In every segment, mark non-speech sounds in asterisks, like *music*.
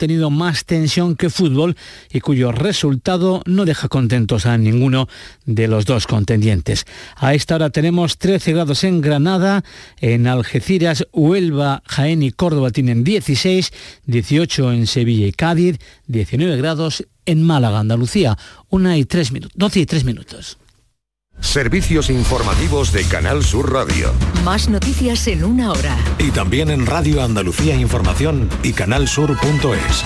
tenido más tensión que fútbol y cuyo resultado no deja contentos a ninguno de los dos contendientes. A esta hora tenemos 13 grados en Granada, en Algeciras, Huelva, Jaén y Córdoba tienen 16, 18 en Sevilla y Cádiz, 19 grados en Málaga, Andalucía, una y tres minutos, 12 y 3 minutos. Servicios informativos de Canal Sur Radio. Más noticias en una hora. Y también en Radio Andalucía Información y canalsur.es.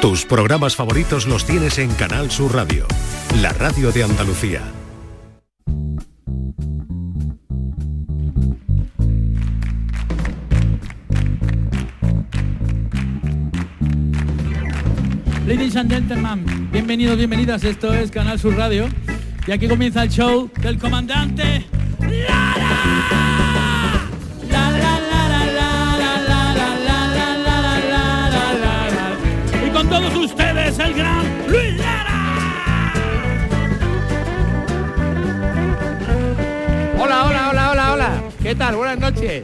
Tus programas favoritos los tienes en Canal Sur Radio, la radio de Andalucía. Ladies and gentlemen, bienvenidos, bienvenidas. Esto es Canal Sur Radio. Y aquí comienza el show del comandante Lara. Y con todos ustedes el gran Luis Lara. Hola, hola, hola, hola, hola. ¿Qué tal? Buenas noches.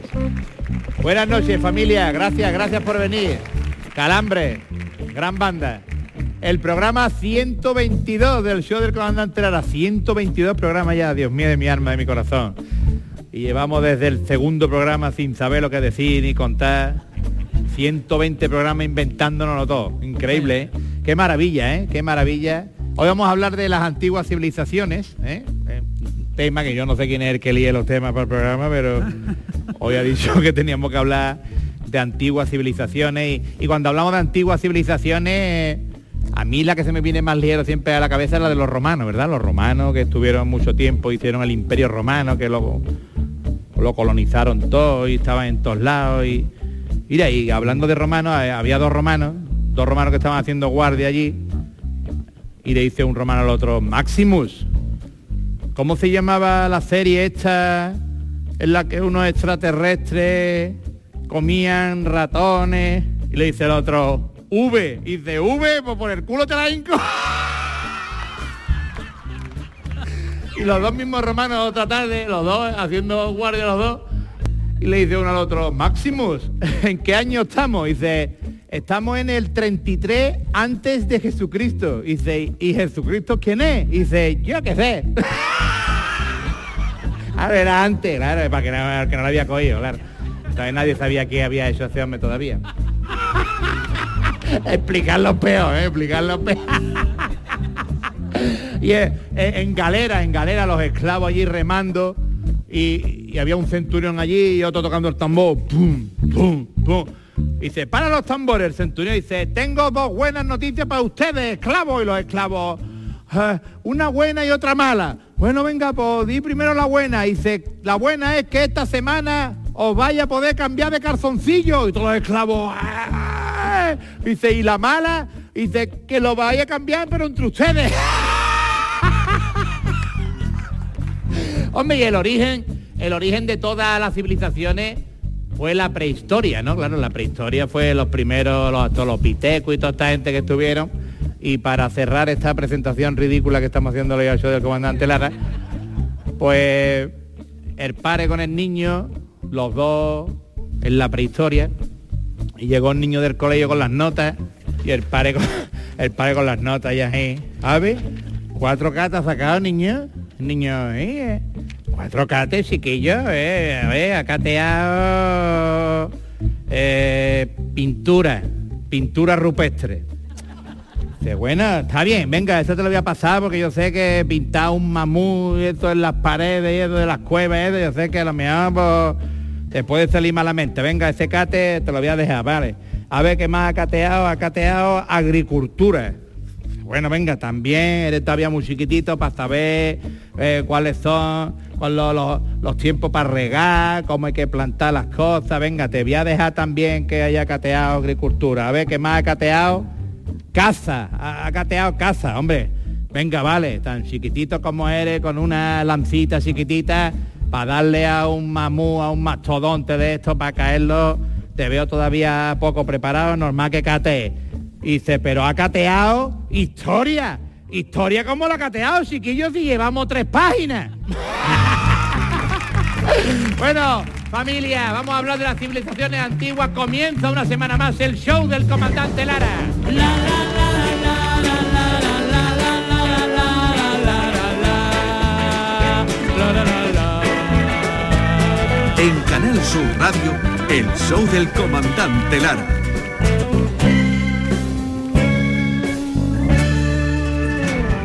Buenas noches familia, gracias, gracias por venir. Calambre, gran banda. El programa 122 del show del comandante Lara. 122 programas ya, Dios mío de mi alma, de mi corazón. Y llevamos desde el segundo programa sin saber lo que decir ni contar. 120 programas inventándonos todo. Increíble, ¿eh? Qué maravilla, ¿eh? Qué maravilla. Hoy vamos a hablar de las antiguas civilizaciones, ¿eh? Eh, tema que yo no sé quién es el que lee los temas para el programa, pero *laughs* hoy ha dicho que teníamos que hablar de antiguas civilizaciones y, y cuando hablamos de antiguas civilizaciones a mí la que se me viene más ligero siempre a la cabeza es la de los romanos, ¿verdad? Los romanos que estuvieron mucho tiempo, hicieron el imperio romano, que lo, lo colonizaron todo y estaban en todos lados. Y, mira, y hablando de romanos, eh, había dos romanos, dos romanos que estaban haciendo guardia allí, y le dice un romano al otro, Maximus, ¿cómo se llamaba la serie esta en la que unos extraterrestres comían ratones? Y le dice el otro, V. Y dice, V, pues por el culo te la hinco. y los dos mismos romanos otra tarde, los dos, haciendo guardia los dos, y le dice uno al otro, Maximus, *laughs* ¿en qué año estamos? Y dice, estamos en el 33 antes de Jesucristo. Y dice, ¿y Jesucristo quién es? Y dice, yo qué sé. *laughs* A ver, era antes, claro, para que no, que no lo había cogido, claro. Entonces nadie sabía qué había hecho ese hombre todavía. Explicarlo peor, ¿eh? explicarlo peor. y eh, eh, en galera, en galera, los esclavos allí remando y, y había un centurión allí y otro tocando el tambor. Pum, pum, pum. Y dice, para los tambores, el centurión dice, tengo dos buenas noticias para ustedes, esclavos, y los esclavos, "Ah, una buena y otra mala. Bueno, venga, pues di primero la buena. Y dice, la buena es que esta semana os vaya a poder cambiar de calzoncillo. Y todos los esclavos, "Ah". Dice, y la mala, dice, que lo vaya a cambiar, pero entre ustedes. *laughs* Hombre, y el origen, el origen de todas las civilizaciones fue la prehistoria, ¿no? Claro, la prehistoria fue los primeros, los astolopitecos y toda esta gente que estuvieron. Y para cerrar esta presentación ridícula que estamos haciendo hoy al show del comandante Lara, pues el padre con el niño, los dos en la prehistoria, y llegó el niño del colegio con las notas, y el padre con, *laughs* el con las notas y así. Ver, cuatro catas sacado, niño. Niño, eh, cuatro cates, chiquillo, eh, a ver, ha cateado eh, pintura, pintura rupestre. Dice, bueno, está bien, venga, eso te lo voy a pasar porque yo sé que pintar un mamú y esto en las paredes y eso de las cuevas, yo sé que a lo mejor pues, te puede salir malamente. Venga, ese cate te lo voy a dejar, vale. A ver qué más ha cateado, ha cateado agricultura. Bueno, venga, también eres todavía muy chiquitito para saber eh, cuáles son los- los tiempos para regar, cómo hay que plantar las cosas. Venga, te voy a dejar también que haya cateado agricultura. A ver qué más ha cateado. Casa, ha, ha cateado casa, hombre. Venga, vale, tan chiquitito como eres, con una lancita chiquitita, para darle a un mamú, a un mastodonte de esto, para caerlo, te veo todavía poco preparado, normal que catee. Y dice, pero ha cateado historia. Historia como la ha cateado, chiquillos, si llevamos tres páginas. *laughs* bueno, Familia, vamos a hablar de las civilizaciones antiguas. Comienza una semana más el show del comandante Lara. En Canal Sur Radio, el show del comandante Lara.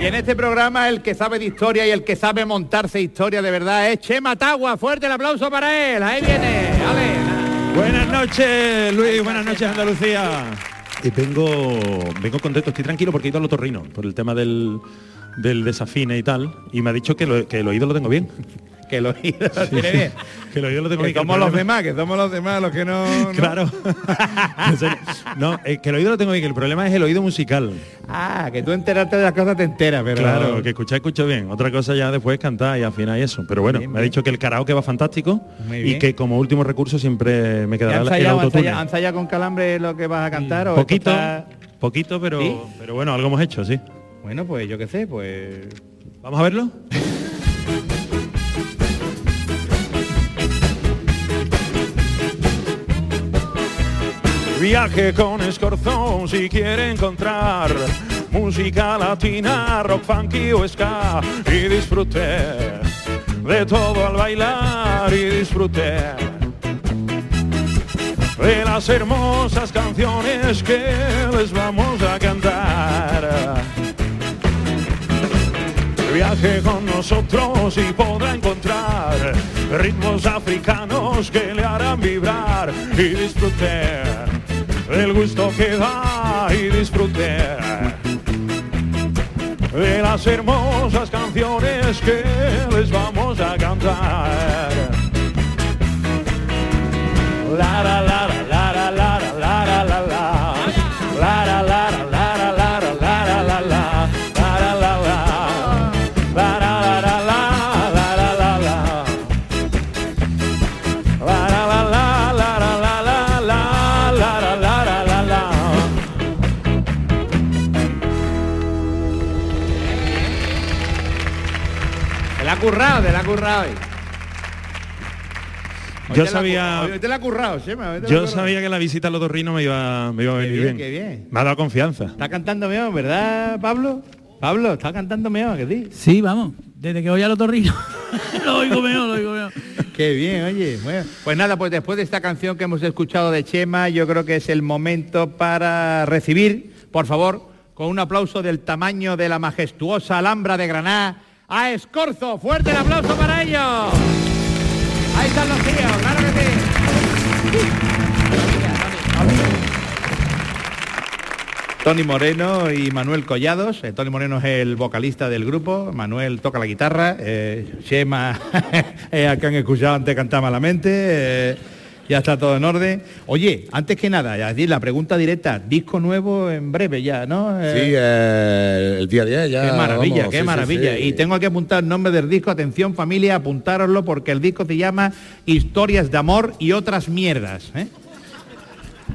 Y en este programa el que sabe de historia y el que sabe montarse historia de verdad es Chema Tagua. Fuerte el aplauso para él. Ahí viene. Ale. Buenas noches, Luis. Buenas noches, Andalucía. Y vengo, vengo contento, estoy tranquilo porque he ido al otorrino por el tema del, del desafine y tal. Y me ha dicho que, lo- que el oído lo tengo bien. Que lo oído *laughs* lo tiene bien. Que el oído lo tengo Que bien. que el somos los demás, que somos los demás los que no... *laughs* no- Claro. *laughs* No, eh, que el oído lo tengo bien, que el problema es el oído musical. Ah, que tú enterarte de las cosas te enteras, pero... Claro, que escuchar escucho bien. Otra cosa ya después cantar y afinar y eso. Pero bueno, Bien, me ha dicho que el karaoke va fantástico y que como último recurso siempre me ¿Y quedará ¿Han el autotune. ensayado con calambre lo que vas a cantar? o Poquito, está- poquito, pero, ¿Sí? pero bueno, algo hemos hecho, sí. Bueno, pues yo qué sé, pues... ¿Vamos a verlo? Viaje con Escorzón si quiere encontrar música latina, rock funky o ska y disfrute de todo al bailar y disfrute de las hermosas canciones que les vamos a cantar. Viaje con nosotros y podrá encontrar ritmos africanos que le harán vibrar y disfrutar del gusto que da y disfrutar de las hermosas canciones que les vamos a cantar. La la la currado, te la ha currado hoy. Hoy Yo la sabía- hoy te la ha currado, Yo currado. sabía que la visita al otorrino me iba, me iba a Qué venir bien, bien. qué bien. Me ha dado confianza. Está cantando mejor, ¿verdad, Pablo? Pablo, está cantando mejor, que sí. Sí, vamos. Desde que voy al otorrino *laughs* lo oigo mejor, lo oigo mejor. Qué bien, oye. Bueno, pues nada, pues después de esta canción que hemos escuchado de Chema, yo creo que es el momento para recibir, por favor, con un aplauso del tamaño de la majestuosa Alhambra de Granada, a Escorzo. Fuerte el aplauso para ellos. Ahí están los tíos, claro que sí. Tony Moreno y Manuel Collados. Eh, Tony Moreno es el vocalista del grupo, Manuel toca la guitarra, eh, Chema es al que han escuchado antes cantar malamente, eh, ya está todo en orden. Oye, antes que nada, ya la pregunta directa, disco nuevo en breve ya, ¿no? Eh, Sí, eh, el día 10 ya. Qué maravilla, vamos, qué sí, sí, maravilla. sí. Y tengo que apuntar el nombre del disco. Atención familia, apuntároslo porque el disco se llama Historias de Amor y otras mierdas. ¿eh?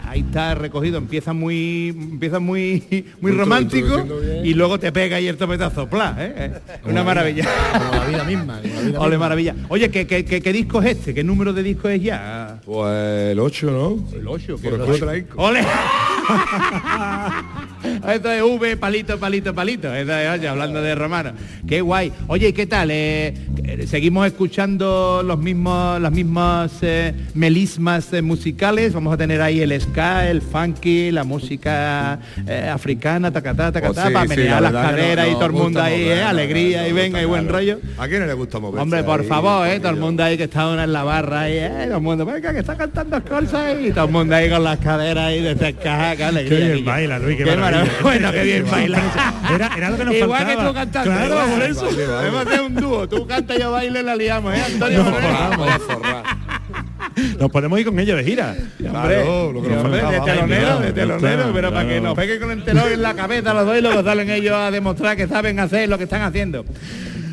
Ahí está recogido, empieza muy empieza muy muy Muy romántico y luego te pega y el topetazo, pla, ¿eh? Una maravilla. Como la vida misma. como la vida Ole, misma. maravilla. Oye, ¿qué, qué, qué- qué disco es este? ¿Qué número de disco es ya? Pues el 8, ¿no? El 8, Por el culo traico. ¡Ole! *laughs* *laughs* Esto es V, palito, palito, palito. Esto es, oye, hablando de romano. Qué guay. Oye, ¿y qué tal? Eh, eh, seguimos escuchando los mismos, las mismas eh, melismas eh, musicales. Vamos a tener ahí el ska, el funky, la música eh, africana, tacatá, tacatá, sí, para sí, menear la las caderas no- y todo el mundo ahí, mover, eh, alegría y venga y buen claro. rollo. ¿A quién no le gusta moverse Hombre, por ahí, favor, eh, todo el mundo ahí que está uno en la barra ahí, eh, todo el mundo, venga, que está cantando cosas y todo el mundo ahí con las caderas ahí descajadas, qué alegría. Qué bien baila, Luis, qué maravilla. *laughs* Bueno, qué bien baila. Era, era lo que nos Igual faltaba. que tú cantando. Claro, igual. por eso. Vale, vale. A hacer un dúo, tú canta y yo bailo y la liamos, ¿eh, Antonio? Moreno? Vamos a forrar. Nos podemos ir con ellos de gira. Claro, lo que nos Hombre, de telonero, de telonero, claro, pero para claro. que nos peguen con el telón en la cabeza los dos y luego salen ellos a demostrar que saben hacer lo que están haciendo.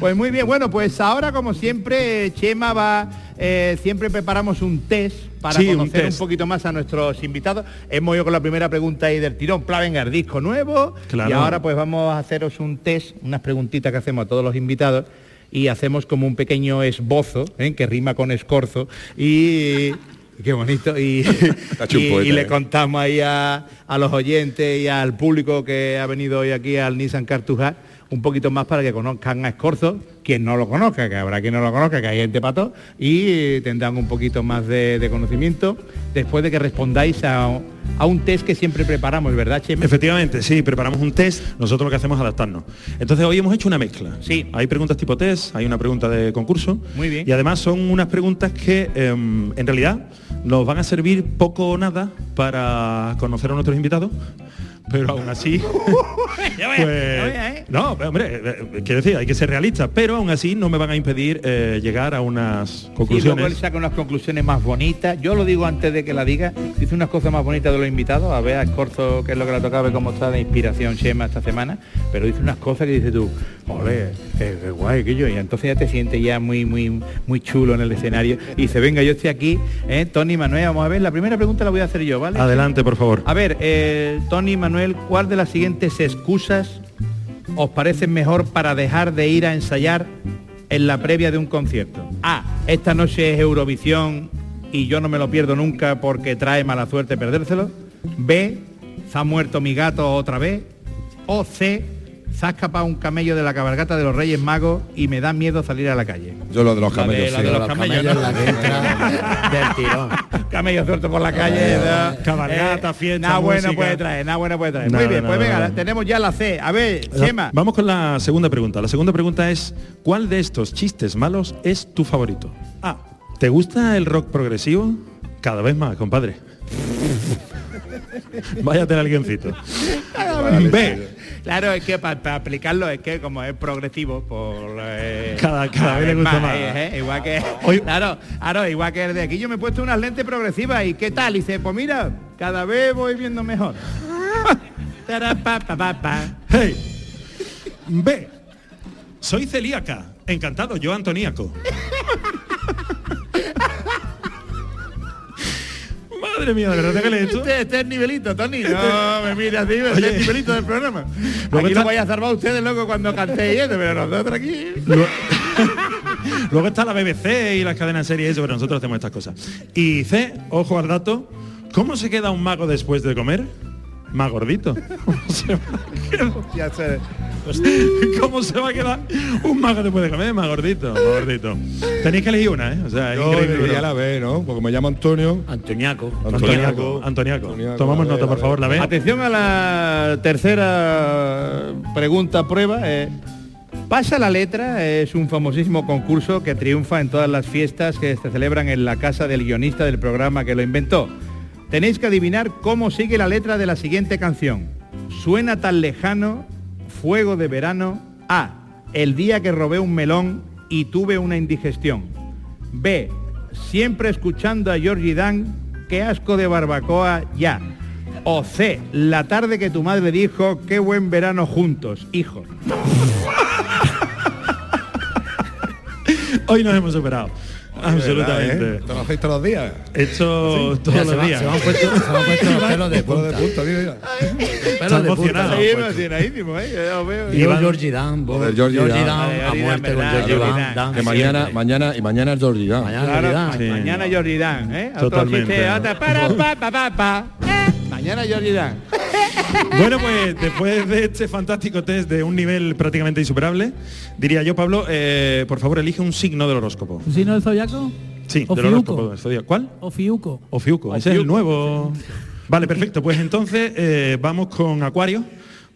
Pues muy bien, bueno, pues ahora como siempre Chema va, eh, siempre preparamos un test para Sí, conocer un, poquito más a nuestros invitados. Hemos ido con la primera pregunta ahí del tirón, Pla, venga, el disco nuevo. Claro. Y ahora pues vamos a haceros un test, unas preguntitas que hacemos a todos los invitados. y hacemos como un pequeño esbozo, ¿eh? que rima con escorzo, y... *laughs* Qué bonito. *laughs* Y, le ¿eh? contamos ahí a, a los oyentes y al público que ha venido hoy aquí al Nissan Cartuja un poquito más para que conozcan a Escorzo, quien no lo conozca, que habrá quien no lo conozca, que hay gente para todo, y eh, tendrán un poquito más de, de conocimiento después de que respondáis a, a un test que siempre preparamos, ¿verdad, Chema? Efectivamente, sí, preparamos un test, nosotros lo que hacemos es adaptarnos. Entonces hoy hemos hecho una mezcla. Sí. Hay preguntas tipo test, hay una pregunta de concurso. Muy bien. Y además son unas preguntas que em, en realidad nos van a servir poco o nada para conocer a nuestros invitados. Pero aún así, *laughs* pues, ¿eh? no, hombre, eh, quiero decir, hay que ser realistas, pero aún así no me van a impedir eh, llegar a unas Y luego él conclusiones. saca unas conclusiones más bonitas. Yo lo digo antes de que la diga. Dice unas cosas más bonitas de los invitados. A ver a Escorzo, que es lo que le tocaba, ver cómo está de inspiración Chema esta semana. Pero dice unas cosas que dices tú, ole, qué guay que yo. Y entonces ya te sientes ya muy, muy, muy chulo en el escenario. Y dice, venga, yo estoy aquí, ¿eh? Tony Manuel, vamos a ver. La primera pregunta la voy a hacer yo, ¿vale? Adelante, por favor. A ver, eh, Tony Manuel, ¿cuál de las siguientes excusas os parece mejor para dejar de ir a ensayar en la previa de un concierto? A. Esta noche es Eurovisión y yo no me lo pierdo nunca porque trae mala suerte perdérselo. B. Se ha muerto mi gato otra vez. O C. Se ha escapado un camello de la cabalgata de los Reyes Magos y me da miedo salir a la calle. Yo lo de los La de- camellos, la de los camellos, ¿no? la que entra *laughs* del tirón. Camello suelto por la calle. ¿no? cabalgata, fiesta, Nada bueno puede traer, nada bueno puede traer. Nada, Muy bien, pues venga, nada. tenemos ya la C. A ver, Chema. Vamos con la segunda pregunta. La segunda pregunta es, ¿cuál de estos chistes malos es tu favorito? A. ¿Te gusta el rock progresivo? Cada vez más, compadre. *laughs* Váyate al alguiencito. B. Claro, es que para aplicarlo es que como es progresivo, por eh, Cada- cada vez le gusta más. eh, eh, igual que Hoy- claro, claro, igual que el de aquí yo me he puesto unas lentes progresivas y qué tal, y dice, pues mira, cada vez voy viendo mejor. *laughs* Hey. B. Soy celíaca. Encantado, yo antoníaco. *laughs* Madre mía, de verdad que le he hecho. Este, este es el nivelito, Tony. *laughs* No me mires así, este es el nivelito del programa. Luego aquí lo voy a salvar ustedes luego cuando cantéis eso, pero nosotros aquí. Luego, *laughs* luego está la BBC y las cadenas series, eso, pero nosotros hacemos estas cosas. Y C, ojo al dato, ¿cómo se queda un mago después de comer? Más gordito. *laughs* ¿Cómo se va sé. *laughs* ¿Cómo se va a quedar un mago después de comer? Más gordito, más gordito. Tenéis que elegir una, ¿eh? O sea, es Yo increíble. diría la B, ¿no? Porque me llamo Antonio. Antoniaco. Antoniaco, Antoniaco. Antoniaco, Tomamos la B, nota, por la favor, la B. Atención a la tercera pregunta prueba. eh. Pasa la letra es un famosísimo concurso que triunfa en todas las fiestas que se celebran en la casa del guionista del programa que lo inventó. Tenéis que adivinar cómo sigue la letra de la siguiente canción. Suena tan lejano, fuego de verano. A. El día que robé un melón y tuve una indigestión. B. Siempre escuchando a Georgie Dan, qué asco de barbacoa ya. O C. La tarde que tu madre dijo, qué buen verano juntos, hijo. Hoy nos hemos superado. Absolutamente. ¿Verdad, eh? ¿Te lo hacéis todos los días? Hecho todos Mira, se, los va- días. se me han puesto, se me han puesto los pelos de Pelo de punta. punta, mira, mira. Pelos de emocionado. punta. Pues. emocionadísimo, ¿eh? Ya lo veo. Y yo Iván- Georgie Dan, Georgie Georgie Dan. A muerte con. Georgie Dan. Que mañana, mañana, y mañana es Georgie Dan. Mañana Georgie Dan. Sí. mañana Georgie Dan, ¿eh? Totalmente. para, pa, pa, pa, pa. *laughs* Mañana Georgie Dan. *laughs* Bueno, pues después de este fantástico test de un nivel prácticamente insuperable, diría yo, Pablo, eh, por favor, elige un signo del horóscopo. ¿Un signo del zodiaco? Sí, ¿O del horóscopo del zodiaco. ¿Cuál? ¿O fiuco? O Fiuco, ese es el nuevo. Vale, perfecto. Pues entonces eh, vamos con Acuario,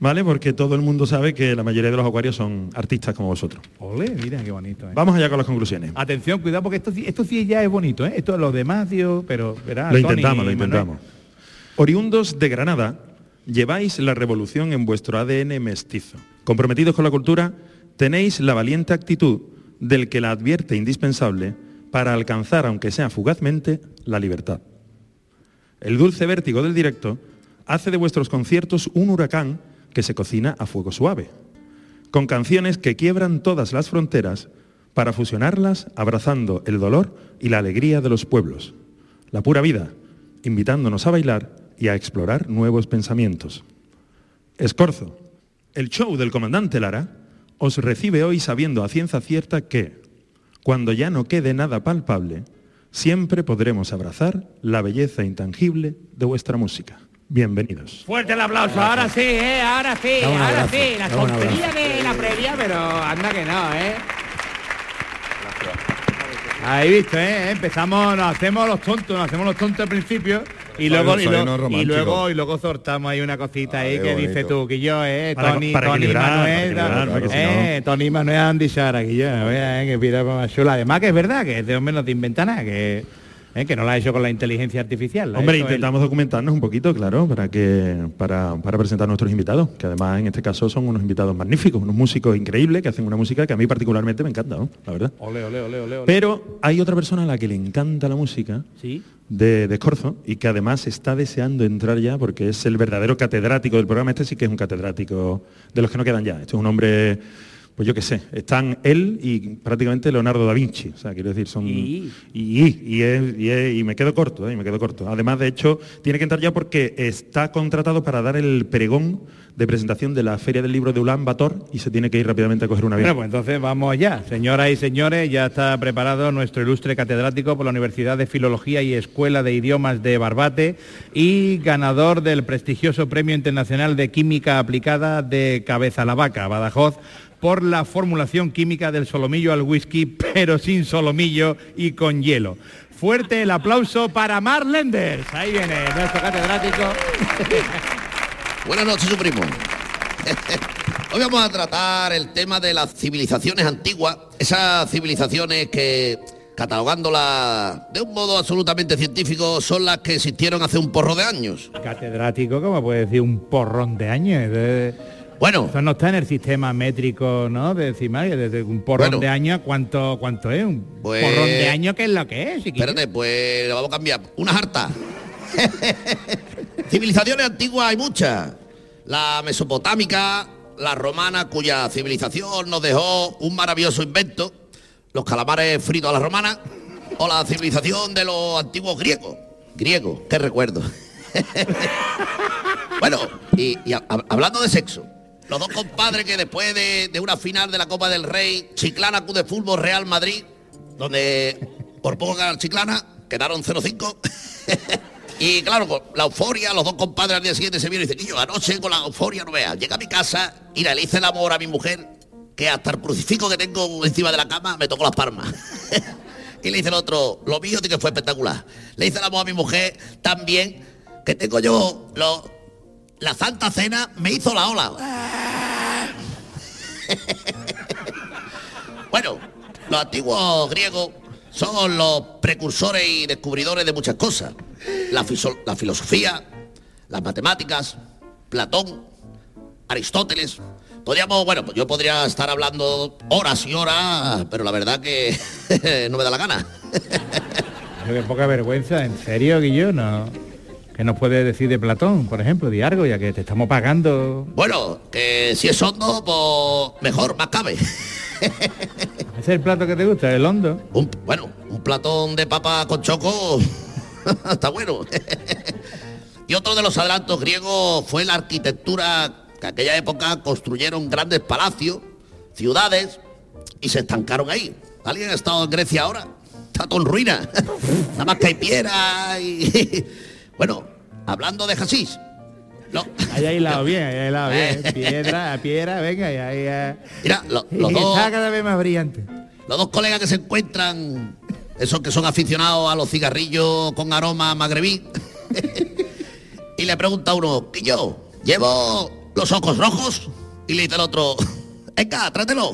¿vale? Porque todo el mundo sabe que la mayoría de los acuarios son artistas como vosotros. Ole, mira qué bonito, ¿eh? Vamos allá con las conclusiones. Atención, cuidado, porque esto, sí- esto sí ya es bonito, ¿eh? Esto los demás, tío, pero verá, Lo Tony intentamos, lo Manuel. Oriundos de Granada, lleváis la revolución en vuestro ADN mestizo. Comprometidos con la cultura, tenéis la valiente actitud del que la advierte indispensable para alcanzar, aunque sea fugazmente, la libertad. El dulce vértigo del directo hace de vuestros conciertos un huracán que se cocina a fuego suave, con canciones que quiebran todas las fronteras para fusionarlas abrazando el dolor y la alegría de los pueblos, la pura vida, invitándonos a bailar y a explorar nuevos pensamientos. Escorzo, el show del comandante Lara os recibe hoy sabiendo a ciencia cierta que, cuando ya no quede nada palpable, siempre podremos abrazar la belleza intangible de vuestra música. Bienvenidos. Fuerte el aplauso, ahora sí, ¿eh? Ahora sí, ahora abrazo, sí. La tontería de la previa, pero anda que no, ¿eh? Ahí visto, ¿eh? Empezamos, nos hacemos los tontos, nos hacemos los tontos al principio y luego, y, unos y luego y luego sortamos ahí una cosita ahí Ah, que qué dice bonito. tú, que yo, eh, Tony, para Tony Manuel, si eh, Tony Manuel Andy Sara, que yo, veas, eh, que pira más chula. Además que es verdad que este hombre no te inventa nada, que, eh, que no lo ha hecho con la inteligencia artificial. lo Hombre, él. intentamos documentarnos un poquito, claro, para que para, para presentar a nuestros invitados, que además en este caso son unos invitados magníficos, unos músicos increíbles que hacen una música que a mí particularmente me encanta, ¿no? la verdad. Ole, ole, ole. Pero hay otra persona a la que le encanta la música Sí. De, de Escorzo y que además está deseando entrar ya porque es el verdadero catedrático del programa. Este sí que es un catedrático de los que no quedan ya. Este es un hombre, pues yo qué sé, están él y prácticamente Leonardo da Vinci. O sea, quiero decir, son... Y- y, y, es- y es- y me quedo corto, ¿eh? y me quedo corto. Además, de hecho, tiene que entrar ya porque está contratado para dar el pregón de presentación de la Feria del Libro de Ulan Bator y se tiene que ir rápidamente a coger una Bueno, avión. pues entonces vamos ya. Señoras y señores, ya está preparado nuestro ilustre catedrático por la Universidad de Filología y Escuela de Idiomas de Barbate y ganador del prestigioso Premio Internacional de Química Aplicada de Cabeza la Vaca, Badajoz, por la formulación química del solomillo al whisky, pero sin solomillo y con hielo. Fuerte el aplauso para Mar Lenders. Ahí viene nuestro catedrático. *laughs* Buenas noches, su primo. *laughs* Hoy vamos a tratar el tema de las civilizaciones antiguas, esas civilizaciones que, catalogándolas de un modo absolutamente científico, son las que existieron hace un porro de años. Catedrático, ¿cómo puede decir un porrón de años? Eh, Bueno, Eso no está en el sistema métrico, ¿no? De decimal, desde un porrón Bueno. de años, ¿cuánto, ¿cuánto es? Un Pues- porrón de años, ¿qué es lo que es? chiquillo? espérate, pues lo vamos a cambiar. Una harta. *laughs* Civilizaciones antiguas hay muchas. La mesopotámica, la romana, cuya civilización nos dejó un maravilloso invento, los calamares fritos a la romana, o la civilización de los antiguos griegos. Griegos, qué recuerdo. *laughs* bueno, y, y ha- hab- hablando de sexo, los dos compadres que después de, una final de la Copa del Rey, Chiclana Club de Fútbol Real Madrid, donde por poco ganar Chiclana, quedaron 0-5. *laughs* y claro, con la euforia, los dos compadres al día siguiente se vieron y dicen, yo anoche con la euforia no veas, llegué a mi casa y le hice el amor a mi mujer, que hasta el crucifijo que tengo encima de la cama me tocó las palmas. *laughs* y le dice el otro, lo mío que fue espectacular. Le hice el amor a mi mujer también, que tengo yo la Santa Cena, me hizo la ola. Bueno, los antiguos griegos son los precursores y descubridores de muchas cosas. La, filosofía, las matemáticas, Platón, Aristóteles. Podríamos, bueno, pues yo podría estar hablando horas y horas, pero la verdad que *laughs* no me da la gana. Qué poca vergüenza, ¿en serio, Guillo? No. ¿Qué nos puede decir de Platón, por ejemplo, de algo, ya que te estamos pagando? Bueno, que si es hondo, pues mejor, más cabe. ¿Ese *laughs* es el plato que te gusta, el hondo? Un, bueno, un platón de papa con choco *laughs* está bueno. y otro de los adelantos griegos fue la arquitectura que aquella época construyeron grandes palacios, ciudades y se estancaron ahí. ¿Alguien ha estado en Grecia ahora? Está todo en ruina. *laughs* Nada más que hay piedra y... bueno, hablando de Jasís. No, Ahí ha hilado bien, ahí ha hilado bien. *laughs* Piedra, piedra, venga, y ahí... mira, lo- *laughs* los dos... está cada vez más brillante. Los dos colegas que se encuentran, esos que son aficionados a los cigarrillos con aroma magrebí, *laughs* y le pregunta a uno, ¿y yo? ¿Llevo los ojos rojos? Y le dice el otro, venga, trátelo.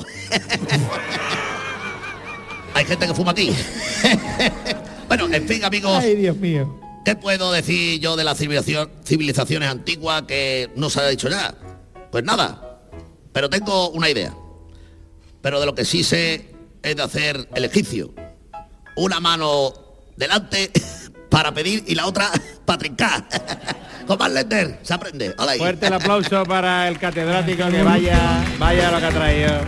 Hay gente que fuma aquí. bueno, en fin, amigos, Ay, Dios mío. ¿Qué puedo decir yo de las civilizaciones antiguas que no se ha dicho ya? Pues nada, pero tengo una idea. Pero de lo que sí sé es de hacer el egipcio. Una mano delante *laughs* para pedir y la otra *laughs* para trincar. *laughs* Con más lender, se aprende. Hola. Fuerte el aplauso para el catedrático que vaya, vaya lo que ha traído.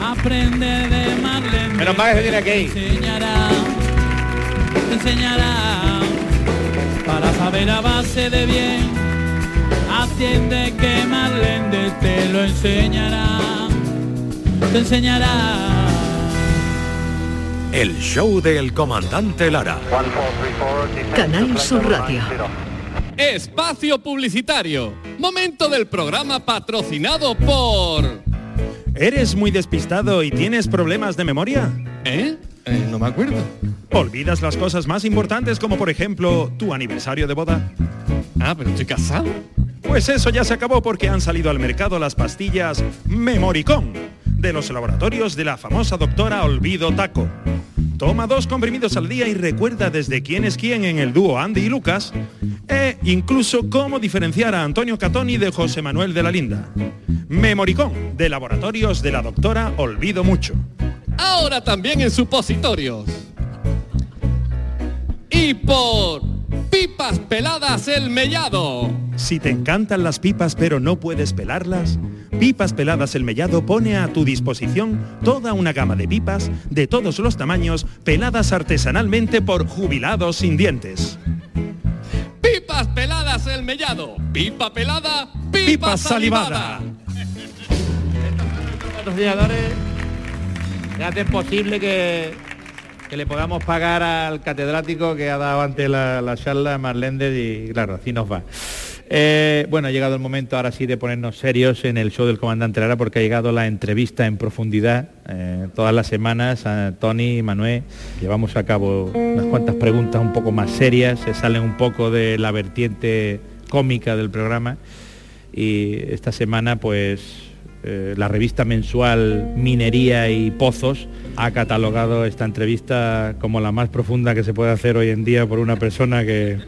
Aprende de Marlene. Menos mal que se tiene que ir. Te enseñará, te enseñará saber a base de bien. Atiende que Marlene te lo enseñará. te enseñará. El show del comandante Lara. Canal Sur Radio. Espacio Publicitario. Momento del programa patrocinado por... ¿Eres muy despistado y tienes problemas de memoria? ¿Eh? Eh, no me acuerdo. ¿Olvidas las cosas más importantes como por ejemplo tu aniversario de boda? Ah, pero estoy casado. Pues eso ya se acabó porque han salido al mercado las pastillas Memoricón de los laboratorios de la famosa doctora Olvido Taco. Toma dos comprimidos al día y recuerda desde quién es quién en el dúo Andy y Lucas e incluso cómo diferenciar a Antonio Catoni de José Manuel de la Linda. Memoricón de laboratorios de la doctora Olvido Mucho. Ahora también en supositorios. Y por Pipas Peladas El Mellado. Si te encantan las pipas pero no puedes pelarlas, Pipas Peladas El Mellado pone a tu disposición toda una gama de pipas de todos los tamaños peladas artesanalmente por jubilados sin dientes. Pipas Peladas El Mellado. Pipa pelada, pipa, Pipa salivada. Que hacen posible que, que le podamos pagar al catedrático que ha dado antes la, la charla, Marlender, y claro, así nos va. Eh, bueno, ha llegado el momento ahora sí de ponernos serios en el show del comandante Lara porque ha llegado la entrevista en profundidad. Eh, todas las semanas, a Tony y Manuel, llevamos a cabo unas cuantas preguntas un poco más serias, se salen un poco de la vertiente cómica del programa y esta semana pues eh, la revista mensual Minería y Pozos ha catalogado esta entrevista como la más profunda que se puede hacer hoy en día por una persona que,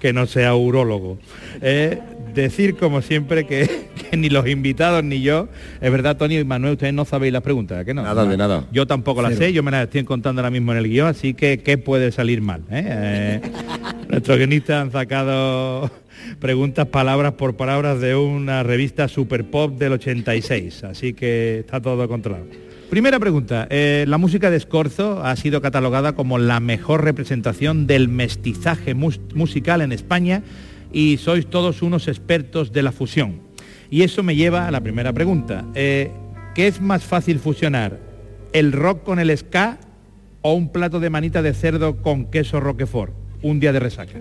que no sea urólogo. Eh, decir como siempre que, que ni los invitados ni yo, es verdad Tony y Manuel, ustedes no sabéis las preguntas, ¿a ¿que no? Nada de nada. Yo tampoco las Cero. sé, yo me las estoy contando ahora mismo en el guion, así que ¿qué puede salir mal? eh? Eh, *laughs* nuestros guionistas han sacado preguntas palabras por palabras de una revista super pop del 86, así que está todo controlado. Primera pregunta, eh, la música de Escorzo ha sido catalogada como la mejor representación del mestizaje mus- musical en España y sois todos unos expertos de la fusión. Y eso me lleva a la primera pregunta. Eh, ¿Qué es más fácil fusionar? ¿El rock con el ska o un plato de manita de cerdo con queso roquefort? Un día de resaca.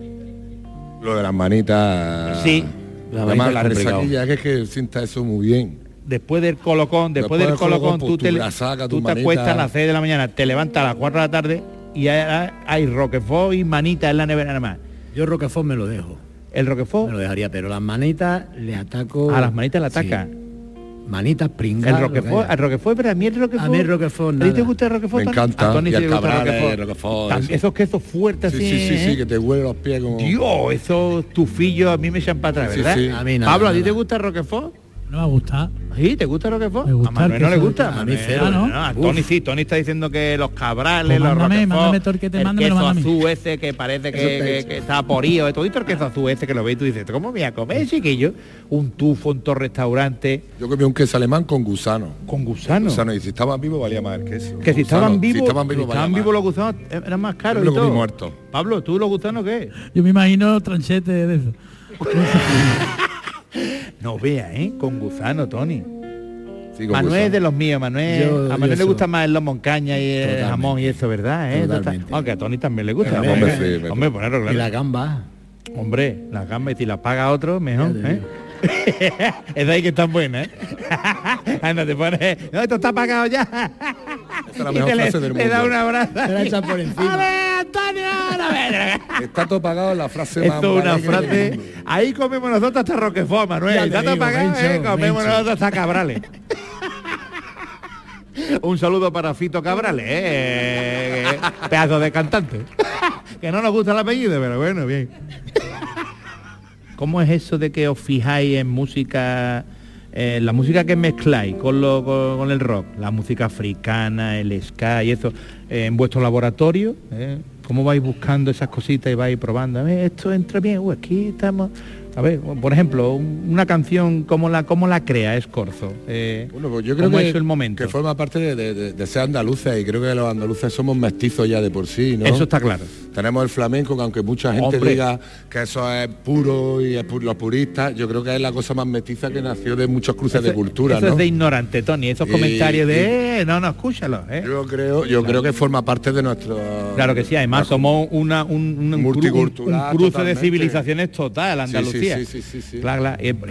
Lo de las manitas. Sí. La manita Además, la resaquilla que es que sienta eso muy bien. Después del colocón, después, Después del colocón, colocón, pues, tú te, tú te acuestas a las 6 de la mañana, te levantas a las 4 de la tarde y ahora hay roquefort y manita en la nevera nada más. Yo Roquefort me lo dejo. ¿El roquefort? Me lo dejaría, pero las manitas le ataco. A las manitas le ataca. Sí. Manitas pringadas. El roquefort, el roquefort, pero a mí el roquefort. A mí el roquefort ¿A ti te gusta el roquefort? Me Tony? encanta. A Tony Y sí el le gusta el roquefort. Esos quesos fuertes Sí, así. sí, sí, sí, ¿eh? que te huele los pies como. Dios, esos tufillos a mí me echan para atrás, ¿verdad? sí. A mí nada, Pablo, ¿a ti te gusta el roquefort? No me gusta. ¿Sí? ¿Te gusta roquefort? Me gusta a Manuel el no le gusta. A mí cero. no, ¿no? no, a Uf. Tony sí, Tony está diciendo que los cabrales, Pues los mándame, roquefort, mándame todo el que te me lo queso manda azul ese que parece que, que- que está porío, todo el queso azul ese que lo ves y tú dices, ¿cómo voy a comer, chiquillo? Un tufo en todo restaurante Yo comí un queso alemán con gusano. con gusano. Gusano, y si estaban vivos valía más el queso. Que si estaban vivos, si estaban vivos, estaban los gusanos eh, eran más caros Yo y lo comí todo. muerto. Pablo, ¿tú los gusanos qué? Yo me imagino tranchete de eso. *laughs* No vea, ¿eh? Con gusano, Tony. Sí, con Manuel es de los míos, Manuel. Yo- a Manuel le gusta más el lomo en caña y el Totalmente. jamón y eso, ¿verdad? ¿eh? Totalmente. Aunque a Tony también le gusta. Hombre, Hombre, sí, me- Hombre, ponerlo Y claro. la gamba. Hombre, las gambas, y si las paga otro, mejor. ¿eh? *laughs* es de ahí que están buenas, ¿eh? *laughs* Anda, te pones. No, esto está pagado ya. Es la mejor le, frase del le da mundo. un abrazo. Te la echas por encima. A ver, Antonio, a ver. Está todo pagado la frase más Esto una del frase. Ahí comemos nosotros hasta Roquefort, Manuel. Está todo digo, pagado, ¿eh? Comemos nosotros hasta Cabrales. *laughs* Un saludo para Fito Cabrales, ¿eh? pedazo de cantante. *laughs* que no nos gusta el apellido, pero bueno, bien. ¿Cómo es eso de que os fijáis en música, eh, la música que mezcláis con, lo, con, el rock, la música africana, el ska y eso, eh, en vuestro laboratorio? ¿eh? ¿Cómo vais buscando esas cositas y vais probando? Esto entra bien, aquí estamos... A ver, por ejemplo, un- una canción, ¿cómo la, cómo la crea Escorzo? Eh, Bueno, pues yo creo ¿Cómo que, es el momento? que forma parte de, de- de- de ser andaluces y creo que los andaluces somos mestizos ya de por sí, ¿no? Eso está claro. Tenemos el flamenco, que aunque mucha gente Hombre. diga que eso es puro y es pu- los puristas, yo creo que es la cosa más mestiza que nació de muchos cruces de cultura, Eso ¿no? es de ignorante, Tony. Esos Y- comentarios de, eh, no, no, escúchalo. ¿eh? Yo creo, yo creo que forma parte de nuestro Claro que sí, además somos una, un, un- un cruce totalmente. de civilizaciones total, Sí, sí, Andalucía. sí, sí, sí.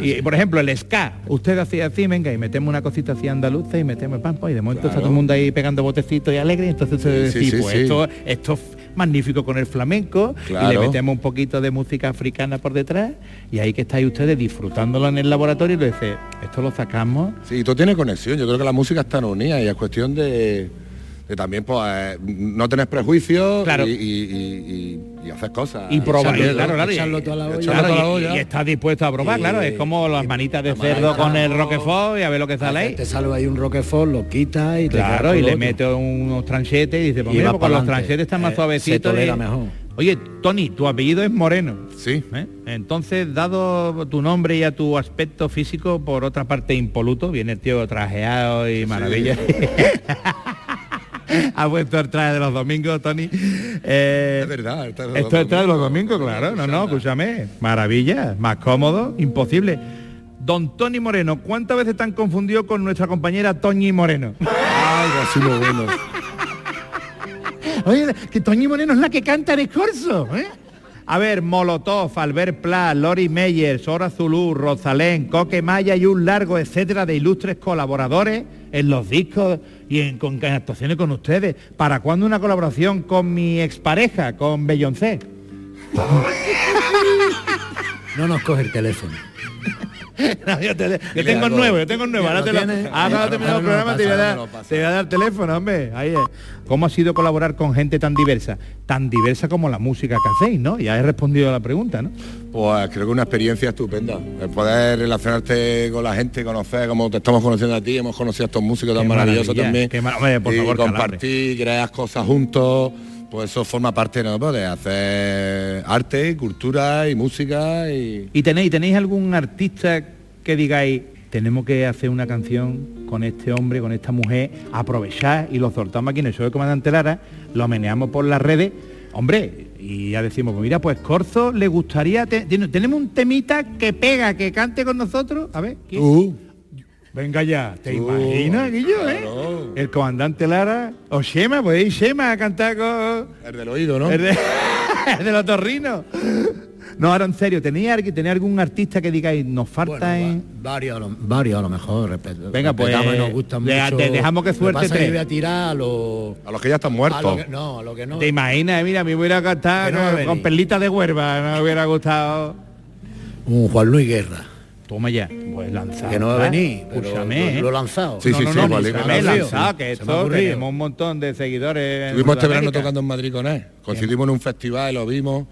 Y, y, por ejemplo, el ska, usted hacía así, venga, y metemos una cosita así andaluza y metemos pues, y de momento está todo el mundo ahí pegando botecitos y alegre, y entonces se sí, pues esto, esto es magnífico con el flamenco, y le metemos un poquito de música africana por detrás, y ahí que estáis ustedes disfrutándolo en el laboratorio y le dice, esto lo sacamos Sí, todo tiene conexión. Yo creo que la música está unida y es cuestión de, de también pues, eh, no tener prejuicios Claro. y, y- y- y- y hacer cosas. y probar, claro, ¿no? claro, y- Echarlo toda la olla. claro, y- olla. y está dispuesto a probar, Y- claro, es como las manitas de cerdo manita, con el roquefort y a ver lo que sale ahí. Te sale ahí un Roquefort, lo quita y te Claro, y le otro. mete unos tranchetes y dice, pues Y mira, pues los tranchetes están más Eh, suavecitos. se mejor. Oye, Tony, tu apellido es Moreno. Sí. ¿eh? Entonces, dado tu nombre y a tu aspecto físico, por otra parte impoluto, viene el tío trajeado y maravilla. *laughs* ha puesto el traje de los domingos, Tony. Eh, Es verdad, el traje de los Esto es el traje de los domingos. domingos, claro. No, no, escúchame. Maravilla. Más cómodo, imposible. Don Tony Moreno, ¿cuántas veces te han confundido con nuestra compañera Toñi Moreno? Algo así muy bueno. Oye, que Toñi Moreno es la que canta en Escorzo, ¿eh? A ver, Molotov, Albert Pla, Lori Meyer, Sora Zulú, Rosalén, Coque Maya y un largo etcétera de ilustres colaboradores en los discos y en, actuaciones con ustedes. ¿Para cuándo una colaboración con mi expareja, con Beyoncé? *laughs* No nos coge el teléfono. *laughs* Yo te- yo tengo nuevo, yo tengo nuevo. Ya Ahora te lo, ahora terminado el programa te voy, a dar, te voy a dar el teléfono, hombre. Ahí es. ¿Cómo ha sido colaborar con gente tan diversa? Tan diversa como la música que hacéis, ¿no? Ya he respondido a la pregunta, ¿no? Pues creo que una experiencia estupenda. El poder relacionarte con la gente, conocer como te estamos conociendo a ti, hemos conocido a estos músicos tan Qué maravillosos también. qué mar- hombre, por y favor, compartir, crear cosas juntos, pues eso forma parte ¿no? Pues de hacer arte, cultura y música y. ¿Y tenéis, tenéis algún artista que digáis, tenemos que hacer una canción con este hombre, con esta mujer, aprovechar y lo soltamos aquí en el show de Comandante Lara, lo meneamos por las redes, hombre, y ya decimos, pues mira, pues Corzo le gustaría, te- tenemos un temita que pega, que cante con nosotros, a ver, ¿quién? Venga ya, ¿te Tú, imaginas, Guillo, eh? claro. El comandante Lara, o Shema, podéis Shema a cantar con... El del oído, ¿no? El de, *laughs* el de los torrinos. No, ahora en serio, ¿tenéis, alguien- tenéis algún artista que digáis, nos falta Bueno, en... va- varios, a lo, varios a lo mejor. respeto- Venga, pues, nos gustan de- mucho. de- dejamos que suerte pasa voy a tirar a los... A los que ya están a muertos. lo que- no, a lo que no. ¿Te imaginas? Mira, me hubiera cantado no a con, perlitas de huerva, me hubiera gustado. Un Juan Luis Guerra. Toma ya, pues lanzado. Que no va a venir, pero Escúchame, lo, ¿eh? lo he lanzado. Sí, sí, no, sí, no, sí. lanzado, que esto tenemos un montón de seguidores. en Tuvimos este verano tocando en Madrid con él. Coincidimos en un festival lo vimos,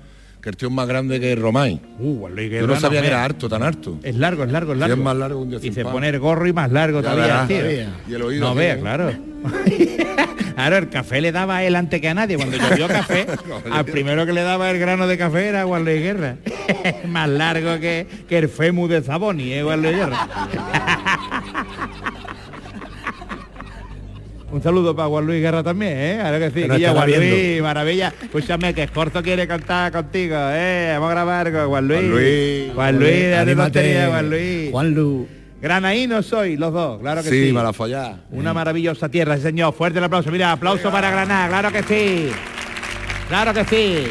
que el tío es más grande que Romay. Uh, Yo no sabía que era harto, tan harto. Es largo, es largo, es Sí, largo. es más largo que un día Y se pan. pone el gorro y más largo Ya todavía, verás. tío. Y el oído No aquí, vea, ¿eh? claro. *laughs* claro, el café le daba a él antes que a nadie. Cuando llovió café, *laughs* al primero que le daba el grano de café era Luis Guerra. *laughs* más largo que, que el fémur de Zaboni, ¿eh, Luis Guerra? Un saludo para Juan Luis Guerra también, ¿eh? Claro que sí. Que estará Juan Luis, maravilla. Escúchame, que Escorzo quiere cantar contigo, ¿eh? Vamos a grabar con Juan Luis. Juan Luis. Juan Luis, tontería, Juan Luis. Juan Lu. Granaíno soy, los dos, claro que sí. Sí, para follar. Una maravillosa tierra, sí, señor. Fuerte el aplauso. Mira, aplauso para Granada, claro que sí. Claro que sí.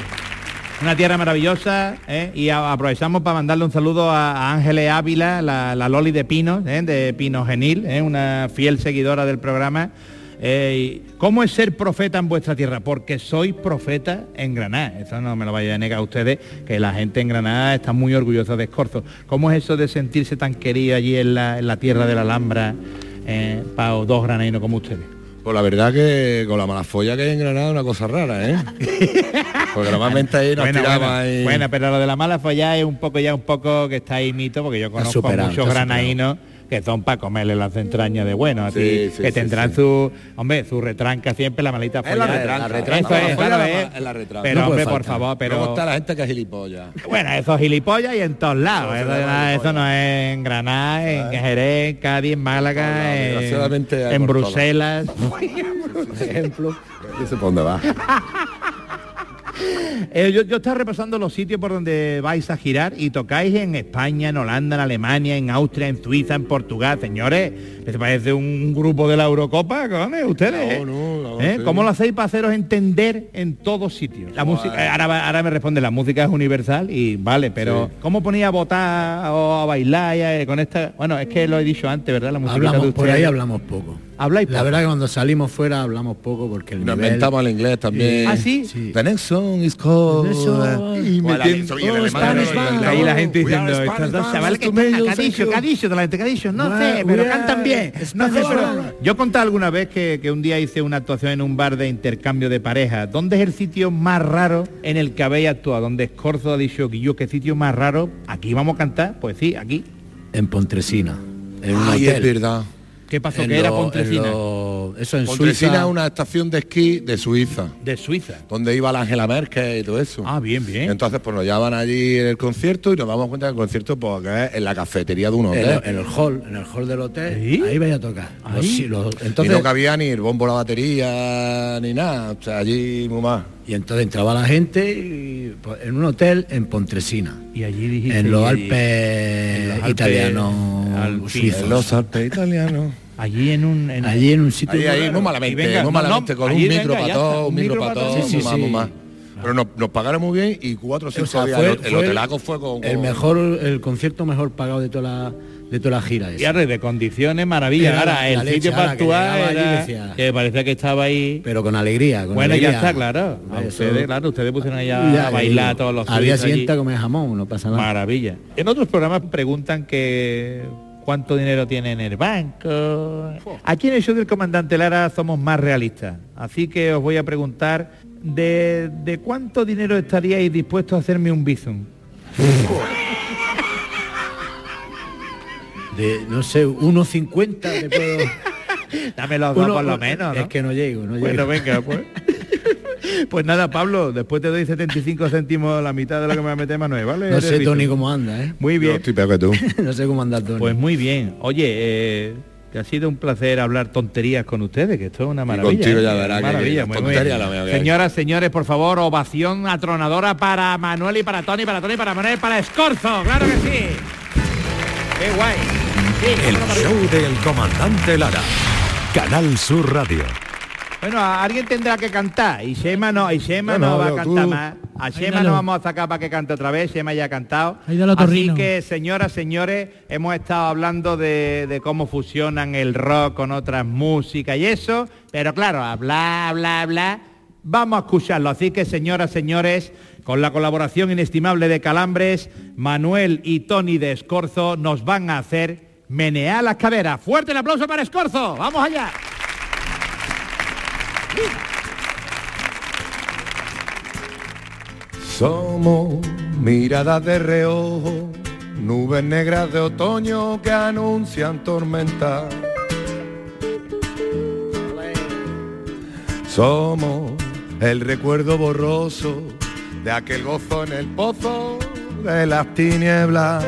Una tierra maravillosa ¿eh? y aprovechamos para mandarle un saludo a, a Ángeles Ávila, la, la Loli de Pino, ¿eh? de Pino Genil, ¿eh? una fiel seguidora del programa. Eh, ¿Cómo es ser profeta en vuestra tierra? Porque soy profeta en Granada. Eso no me lo vaya a negar a ustedes, que la gente en Granada está muy orgullosa de Escorzo. ¿Cómo es eso de sentirse tan querido allí en la, en la tierra de la Alhambra eh, para dos granadinos como ustedes? Pues la verdad que con la mala folla que hay en Granada es una cosa rara, ¿eh? *laughs* Porque normalmente ahí nos ahí. buena, pero lo de la mala follada es un poco ya un poco que está ahí mito, porque yo conozco a muchos granadinos que son para comerle las entrañas de bueno, así, Sí, sí, que tendrán sí. su, hombre, su retranca siempre la malita Es la retranca. Eso es, La claro, folla es. es la retranca. Pero No hombre, por favor, pero Luego está la gente que es gilipollas. bueno, eso gilipollas y en todos lados. Eso Eso, no es en Granada, en Jerez, en Cádiz, en Málaga, en, en Bruselas. *laughs* Por ejemplo. Por dónde va. *laughs* *laughs* Eh, yo, yo estaba repasando los sitios por donde vais a girar y tocáis en España, en Holanda, en Alemania, en Austria, en Suiza, en Portugal. Señores, ¿les parece un grupo de la Eurocopa? ¿Cojones, ustedes? No, no, no, ¿Eh? sí. ¿Cómo lo hacéis para haceros entender en todos sitios? La música, eh, ahora, me responde, la música es universal y vale, pero ¿cómo ponía a votar o a bailar ya, eh, con esta? Bueno, es que lo he dicho antes, ¿verdad? La música de Hablamos, por ustedes. ahí hablamos poco. Habláis La verdad que cuando salimos fuera hablamos poco porque el Nos nivel... inventamos el inglés también. ¿Ah, sí? The next song is called... Y metiendo-. Ahí la gente diciendo, chavales que de la gente no sé, pero cantan bien. No sé, Spanish pero man. yo conté alguna vez que, que un día hice una actuación en un bar de intercambio de parejas. ¿Dónde es el sitio más raro en el que habéis actuado? Donde Escorzo ha dicho que yo, ¿qué sitio más raro? Aquí vamos a cantar, pues sí, aquí. En Pontresina. En un Ay, hotel. es verdad. ¿Qué pasó? En que era lo- en Pontresina? lo- eso en Pontresina Suiza. es una estación de esquí de Suiza, De Suiza. donde iba la Angela Merkel y todo eso. Ah, bien, bien. Entonces, pues nos llaman allí en el concierto y nos damos cuenta que el concierto pues, que es en la cafetería de un hotel. el- en el hall, en el hall del hotel, ¿Sí? ahí vaya a tocar. Los- los- y entonces, no cabía ni el bombo, la batería, ni nada. O sea, allí muy más. Y entonces entraba la gente y, pues, en un hotel en Pontresina, Y allí dijiste... en los Alpes italianos suizos. En los Alpes italianos. *laughs* Allí en un... en- Allí en un sitio Ahí, ahí, muy malamente, venga, muy no, no, malamente, con un micro venga, para está, un micro para todos, Sí, sí, muy más, sí. más. Pero nos, nos pagaron muy bien y cuatro o cinco O sea, días. fue- el, el fue hotelaco fue con, el mejor el concierto mejor pagado de toda la de toda la gira esa. Y de condiciones, maravilla. Era Ahora, el leche, sitio para que actuar allí era- decía- que parecía que estaba ahí. pero con alegría con bueno, alegría. ya está, claro. A Eso- ustedes, claro, ustedes pusieron allá Ya, a bailar todos los al día siguiente comer jamón no pasa nada Maravilla. En otros programas preguntan que cuánto dinero tiene en el banco. Aquí en el show del comandante Lara somos más realistas. Así que os voy a preguntar de, de cuánto dinero estaríais dispuestos a hacerme un bizum. De no sé 1.50 te puedo Dame los dos Uno- por lo menos, ¿no? es que no llego no llego Bueno, venga, pues. *laughs* Pues nada, Pablo, después te doy 75 céntimos la mitad de lo que me va a meter Manuel, ¿vale? no sé. Tony cómo anda eh Muy Yo bien. estoy peor que tú. *laughs* no sé cómo anda Tony Pues muy bien. Oye, eh, que ha sido un placer hablar tonterías con ustedes, que esto es una maravilla. contigo ¿eh? ya verás que- maravilla, que muy, la bien. Señoras, señores, por favor, ovación atronadora para Manuel y para Tony, para Tony, para Manuel, para Escorzo, claro que sí. Qué guay. El show del comandante Lara. Canal Sur Radio. Bueno, alguien tendrá que cantar y Shema no, y Shema No, no, no, va a cantar tú. más. A Shema no vamos a sacar para que cante otra vez, Shema ya ha cantado. Así que, señoras, señores, hemos estado hablando de, de cómo fusionan el rock con otras músicas y eso, pero claro, hablar, hablar, hablar, vamos a escucharlo. Así que, señoras, señores, con la colaboración inestimable de Calambres, Manuel y Tony de Escorzo nos van a hacer menear las caderas. Fuerte el aplauso para Escorzo. Vamos allá. Somos miradas de reojo, nubes negras de otoño que anuncian tormenta. Somos el recuerdo borroso de aquel gozo en el pozo de las tinieblas.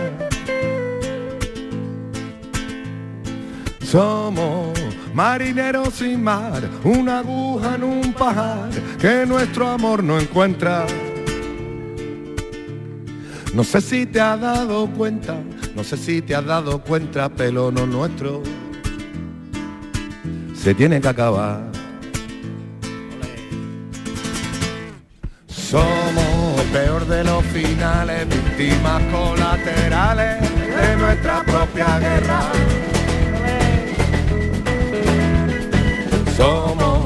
Somos marineros sin mar, una aguja en un pajar que nuestro amor no encuentra. No sé si te has dado cuenta, no sé si te has dado cuenta, pero no nuestro se tiene que acabar. Somos peor de los finales, víctimas colaterales de nuestra propia guerra. Somos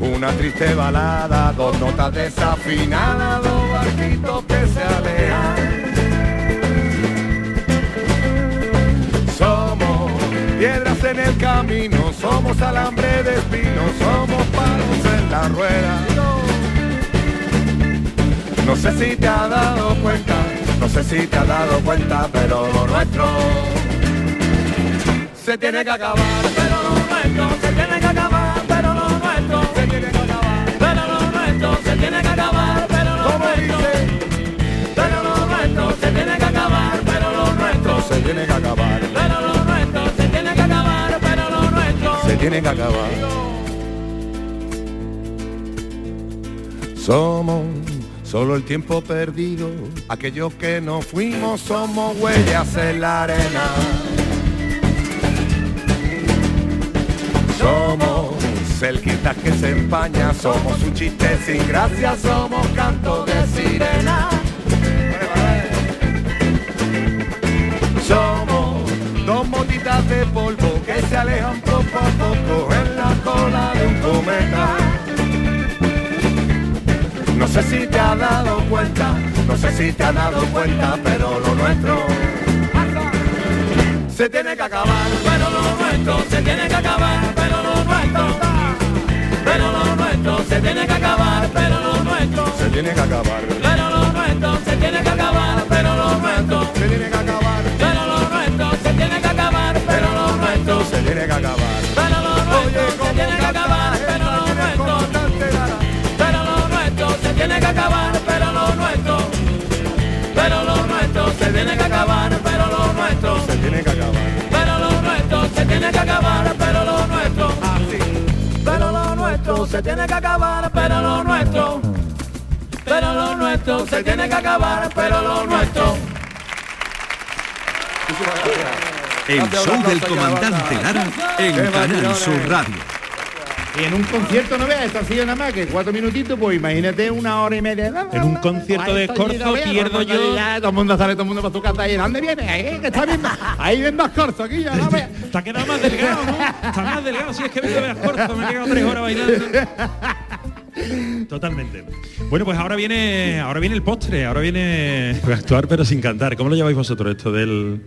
una triste balada, dos notas desafinadas, dos barquitos que se alejan. Somos piedras en el camino, somos alambre de espino, somos palos en la rueda. No sé si te has dado cuenta, no sé si te has dado cuenta, pero lo nuestro se tiene que acabar. Pero lo nuestro se tiene que acabar, tiene que acabar. Pero lo nuestro se tiene que acabar, pero lo nuestro. Se tiene que acabar. Somos solo el tiempo perdido. Aquellos que no fuimos somos huellas en la arena. Somos cerquitas que se empaña, somos un chiste sin gracia, somos canto de sirena. De polvo que se alejan poco a poco en la cola de un cometa. No sé si te has dado cuenta, no sé si te has dado cuenta, pero lo nuestro se tiene que acabar. Pero lo nuestro se tiene que acabar, pero lo nuestro. Pero lo nuestro se tiene que acabar, pero lo nuestro. Se tiene que acabar. Pero lo nuestro se tiene que acabar, se tiene que acabar, pero lo nuestro. Pero lo nuestro se tiene que acabar, pero lo nuestro. El show del comandante Lara en Canal Sur Radio. Y en un concierto no veas esta silla nada más que cuatro minutitos, pues imagínate una hora y media. En un concierto de escorzo pierdo yo. todo el mundo sale, todo el mundo para su casa y ¿dónde viene? Ahí, que está viendo, ahí ven más corto aquí ya, no veas. Te ha quedado más delgado, ¿no? Está más delgado, si es que vengo de escorzo, me he quedado tres horas bailando. Totalmente. Bueno, pues ahora viene, ahora viene el postre, ahora viene pues, actuar pero sin cantar. ¿Cómo lo lleváis vosotros esto del,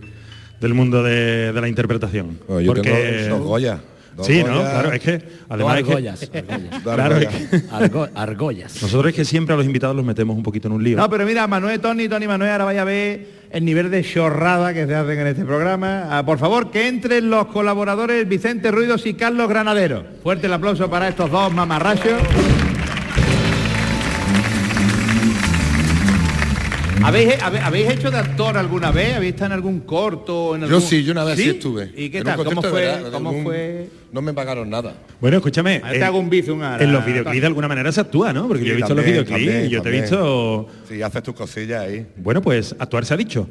del mundo de, de la interpretación? Bueno, yo tengo dos Goya. Dos Sí, ¿no? Claro, es que además es que- *laughs* argollas, argollas. Claro, es que- *laughs* Argo- argollas. nosotros es que siempre a los invitados los metemos un poquito en un lío. No, pero mira, Manuel, Tony, Tony, Manuel, ahora vaya a ver el nivel de chorrada que se hacen en este programa. Ah, por favor, que entren los colaboradores Vicente Ruidos y Carlos Granadero. Fuerte el aplauso para estos dos mamarrachos. ¿Habéis, habe- ¿Habéis hecho de actor alguna vez? ¿Habéis estado en algún corto? En Yo algún- sí, yo una vez sí, estuve. ¿Y qué tal? ¿Cómo fue? ¿Cómo algún- fue? No me pagaron nada. Bueno, escúchame. Ahora te hago un ahora, En los videoclips de alguna manera se actúa, ¿no? Porque Sí, yo he visto también, los videoclips también, y yo te he visto... Sí, haces tus cosillas ahí. Bueno, pues actuar se ha dicho.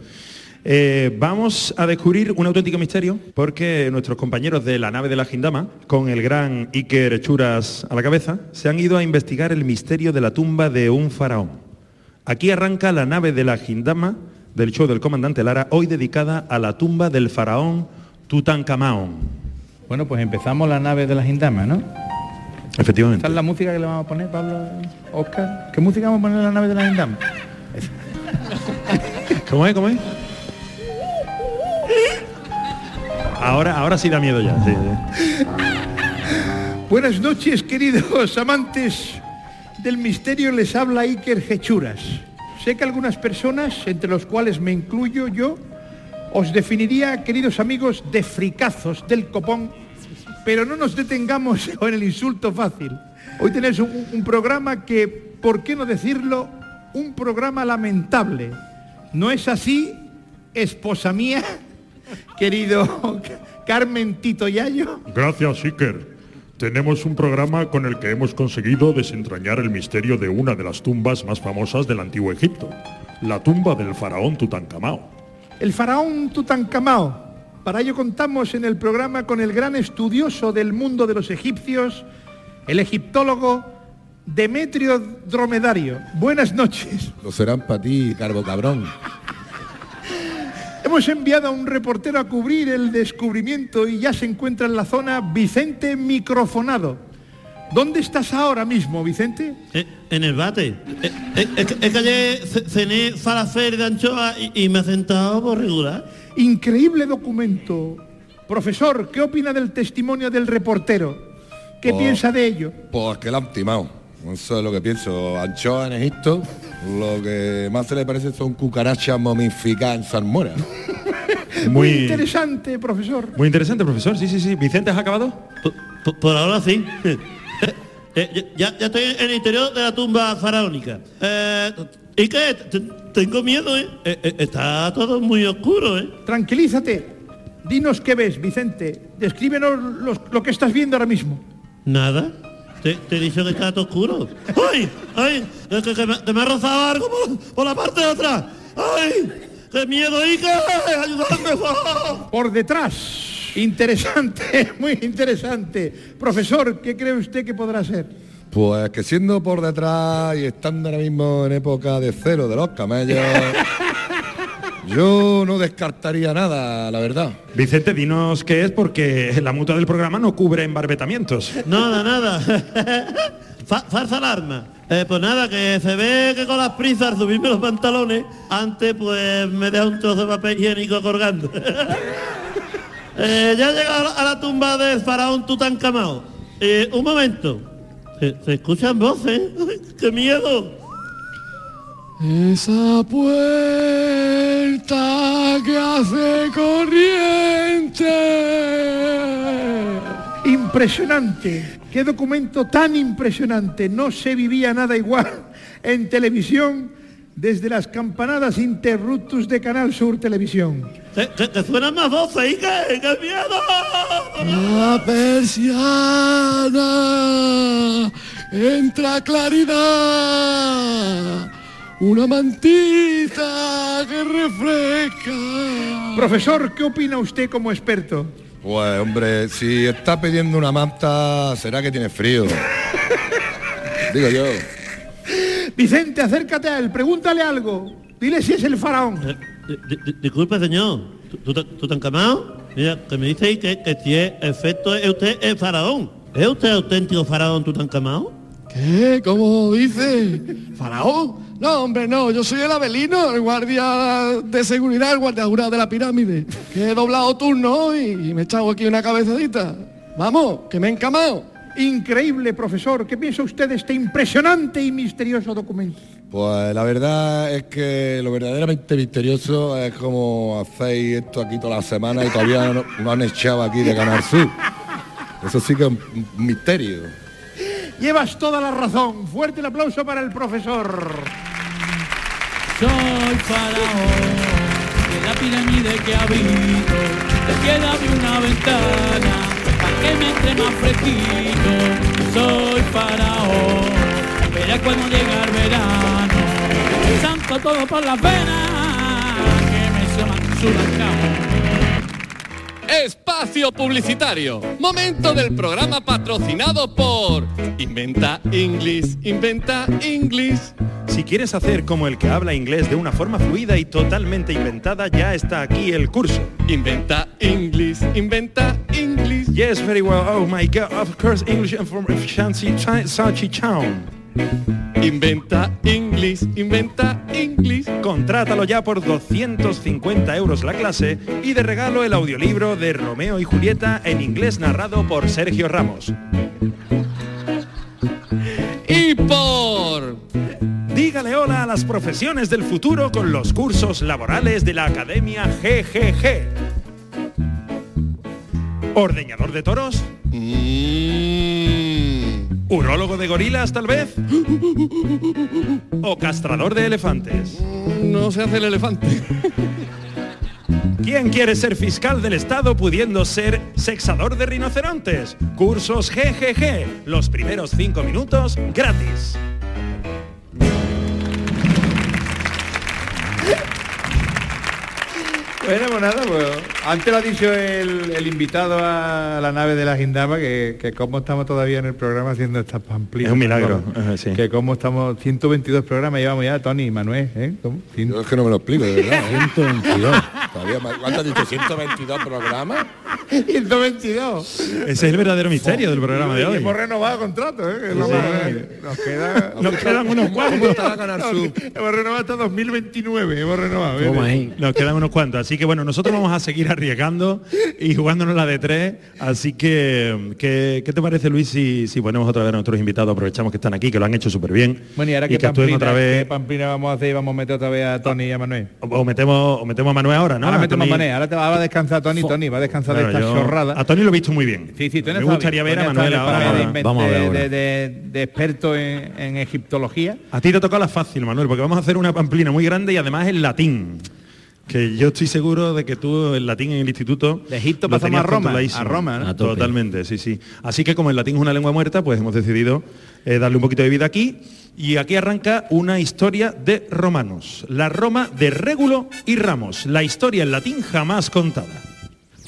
Eh, vamos a descubrir un auténtico misterio porque nuestros compañeros de la nave de la Gindama, con el gran Iker Churas a la cabeza, se han ido a investigar el misterio de la tumba de un faraón. Aquí arranca la nave de la Gindama del show del comandante Lara, hoy dedicada a la tumba del faraón Tutankamón. Bueno, pues empezamos la nave de las Indamas, ¿no? Efectivamente. ¿Esta es la música que le vamos a poner, Pablo? Oscar. ¿Qué música vamos a poner en la nave de las Indamas? *laughs* ¿Cómo es? ¿Cómo es? Ahora, ahora sí da miedo ya. sí, sí. Buenas noches, queridos amantes del misterio. Les habla Iker Hechuras. Sé que algunas personas, entre los cuales me incluyo yo, os definiría, queridos amigos, de fricazos del copón, pero no nos detengamos *laughs* con el insulto fácil. Hoy tenéis un, un programa que, ¿por qué no decirlo? Un programa lamentable. ¿No es así, esposa mía, *laughs* querido *laughs* Carmen Tito Yayo? Gracias, Iker. Tenemos un programa con el que hemos conseguido desentrañar el misterio de una de las tumbas más famosas del antiguo Egipto, la tumba del faraón Tutankamón. El faraón Tutankamao. Para ello contamos en el programa con el gran estudioso del mundo de los egipcios, el egiptólogo Demetrio Dromedario. Buenas noches. Lo serán para ti, Carbo Cabrón. Hemos enviado a un reportero a cubrir el descubrimiento y ya se encuentra en la zona Vicente Microfonado. ¿Dónde estás ahora mismo, Vicente? Eh, En el bate. Eh, eh, Es, que- ayer ce- cené falafel de anchoa y, y me ha sentado por regular. Increíble documento. Profesor, ¿qué opina del testimonio del reportero? ¿Qué Oh. piensa de ello? Pues que la han timado. Eso es lo que pienso. Anchoa en Egipto, lo que más se le parece son cucarachas momificadas en salmuera. *laughs* Muy, interesante, profesor. muy interesante, profesor. Sí, sí, sí. Vicente, ¿has acabado? Por, por ahora sí. *laughs* Eh, ya, ya estoy en el interior de la tumba faraónica. Eh, ¿Y qué? T- Tengo miedo, ¿eh? Eh, eh, Está todo muy oscuro, ¿eh? Tranquilízate. Dinos qué ves, Vicente. Descríbenos los- lo que estás viendo ahora mismo. Nada. Te, te he dicho que está todo oscuro. ¡Ay! ¡Ay! Que, que- que me, que me ha rozado algo por, por la parte de atrás. ¡Ay! ¡Qué miedo, hija! ¡Ayudadme, por favor! Por detrás. Interesante, *laughs* muy interesante. Profesor, ¿qué cree usted que podrá ser? Pues que siendo por detrás y estando ahora mismo en época de cero de los camellos, *laughs* yo no descartaría nada, la verdad. Vicente, dinos qué es porque la mutua del programa no cubre embarbetamientos. Nada, nada. *laughs* Fa- falsa alarma. Eh, pues nada, que se ve que con las prisas al subirme los pantalones, antes pues me deja un trozo de papel higiénico colgando. *laughs* Eh, ya he llegado a la, tumba del faraón Tutankamón. Eh, un momento. Se, se escuchan voces. *laughs* ¡Qué miedo! Esa puerta que hace corriente. Impresionante. Qué documento tan impresionante. No se vivía nada igual en televisión desde las campanadas interruptus de Canal Sur Televisión. Que, que- que suenan más voces. ¿Y qué? ¡Qué miedo! La persiana entra claridad. Una mantita que refresca. Profesor, ¿qué opina usted como experto? Pues hombre, si está pidiendo una manta, será que tiene frío. *laughs* Digo yo. Vicente, acércate a él, pregúntale algo. Dile si es el faraón. Di- di- Disculpe, señor. ¿Tú, tú, tú tan camado? Mira, que me dice que, que si es efecto es usted el faraón. ¿Es usted auténtico faraón Tutankamón? ¿Qué? ¿Cómo dice? ¿Faraón? No, hombre, no. Yo soy el Abelino, el guardia de seguridad, el guardia jurado de la pirámide. Que he doblado turno y, y me he echado aquí una cabezadita. Vamos, que me he encamado. Increíble, profesor. ¿Qué piensa usted de este impresionante y misterioso documento? Pues la verdad es que lo verdaderamente misterioso es como hacéis esto aquí toda la semana y todavía no, no han echado aquí de Canal Sur. Eso sí que es un un misterio. Llevas toda la razón. Fuerte el aplauso para el profesor. Soy faraón de la pirámide que habito. Te queda una ventana para que me entre más fresquito. Soy faraón, verás cuando llega el verano. Santo todo por las venas que me suman cabo. Espacio publicitario. Momento del programa patrocinado por Inventa English, Inventa English. Si quieres hacer como el que habla inglés de una forma fluida y totalmente inventada, ya está aquí el curso. Inventa English, Inventa English. Yes, very well. Oh my God, of course, English and from Shanxi, Chi- Sachi Town. Inventa English, Inventa English. Contrátalo ya por 250 euros la clase y de regalo el audiolibro de Romeo y Julieta en inglés narrado por Sergio Ramos. Y por Dígale hola a las profesiones del futuro con los cursos laborales de la Academia GGG. ¿Ordeñador de toros? ¿Urólogo de gorilas, tal vez? ¿O castrador de elefantes? No se hace el elefante. ¿Quién quiere ser fiscal del Estado pudiendo ser sexador de rinocerontes? Cursos GGG, los primeros cinco minutos gratis. Bueno, pues nada, pues antes lo ha dicho el, el invitado a la nave de la Gindama, que, que cómo estamos todavía en el programa haciendo estas pamplinas. Es un milagro, sí. Que cómo estamos, 122 programas llevamos ya, Tony y Manuel, ¿eh? ¿Cómo? Yo es que no me lo explico, de verdad. *laughs* 122. Todavía más- ¿Cuánto has dicho? ¿122 programas? 122. Ese es el verdadero misterio del programa de Y hoy. Hemos renovado contrato, ¿eh? Que Sí. más- Nos queda... Nos quedan unos cuantos. Hemos renovado hasta 2029, hemos renovado. ¿eh? Nos quedan unos cuantos. Así que bueno, nosotros vamos a seguir arriesgando y jugándonos la de tres. Así que, ¿qué, qué te parece, Luis, si, si ponemos otra vez a nuestros invitados? Aprovechamos que están aquí, que lo han hecho súper bien. Bueno, y ahora que que pamplina, otra vez. ¿qué pamplina vamos a hacer y vamos a meter otra vez a Tony y a Manuel. O metemos, o metemos a Manuel ahora, ¿no? Ahora metemos Tony- moneda, ahora te va a descansar Tony, Tony, va a descansar Claro, de esta yo- chorrada. A Tony lo he visto muy bien. Sí, sí, Tony Me gustaría bien. ver a Tony Manuel ahora. de Vamos a ver de, ahora. de- de- de experto en, en egiptología. A ti te toca la fácil, Manuel, porque vamos a hacer una pamplina muy grande y además en latín. Que yo estoy seguro de que tú el latín en el instituto De Egipto pasamos a Roma, a Roma, ¿no? Totalmente, sí, sí. Así que como el latín es una lengua muerta, pues hemos decidido eh, darle un poquito de vida aquí. Y aquí arranca una historia de romanos. La Roma de Régulo y Ramos. La historia en latín jamás contada.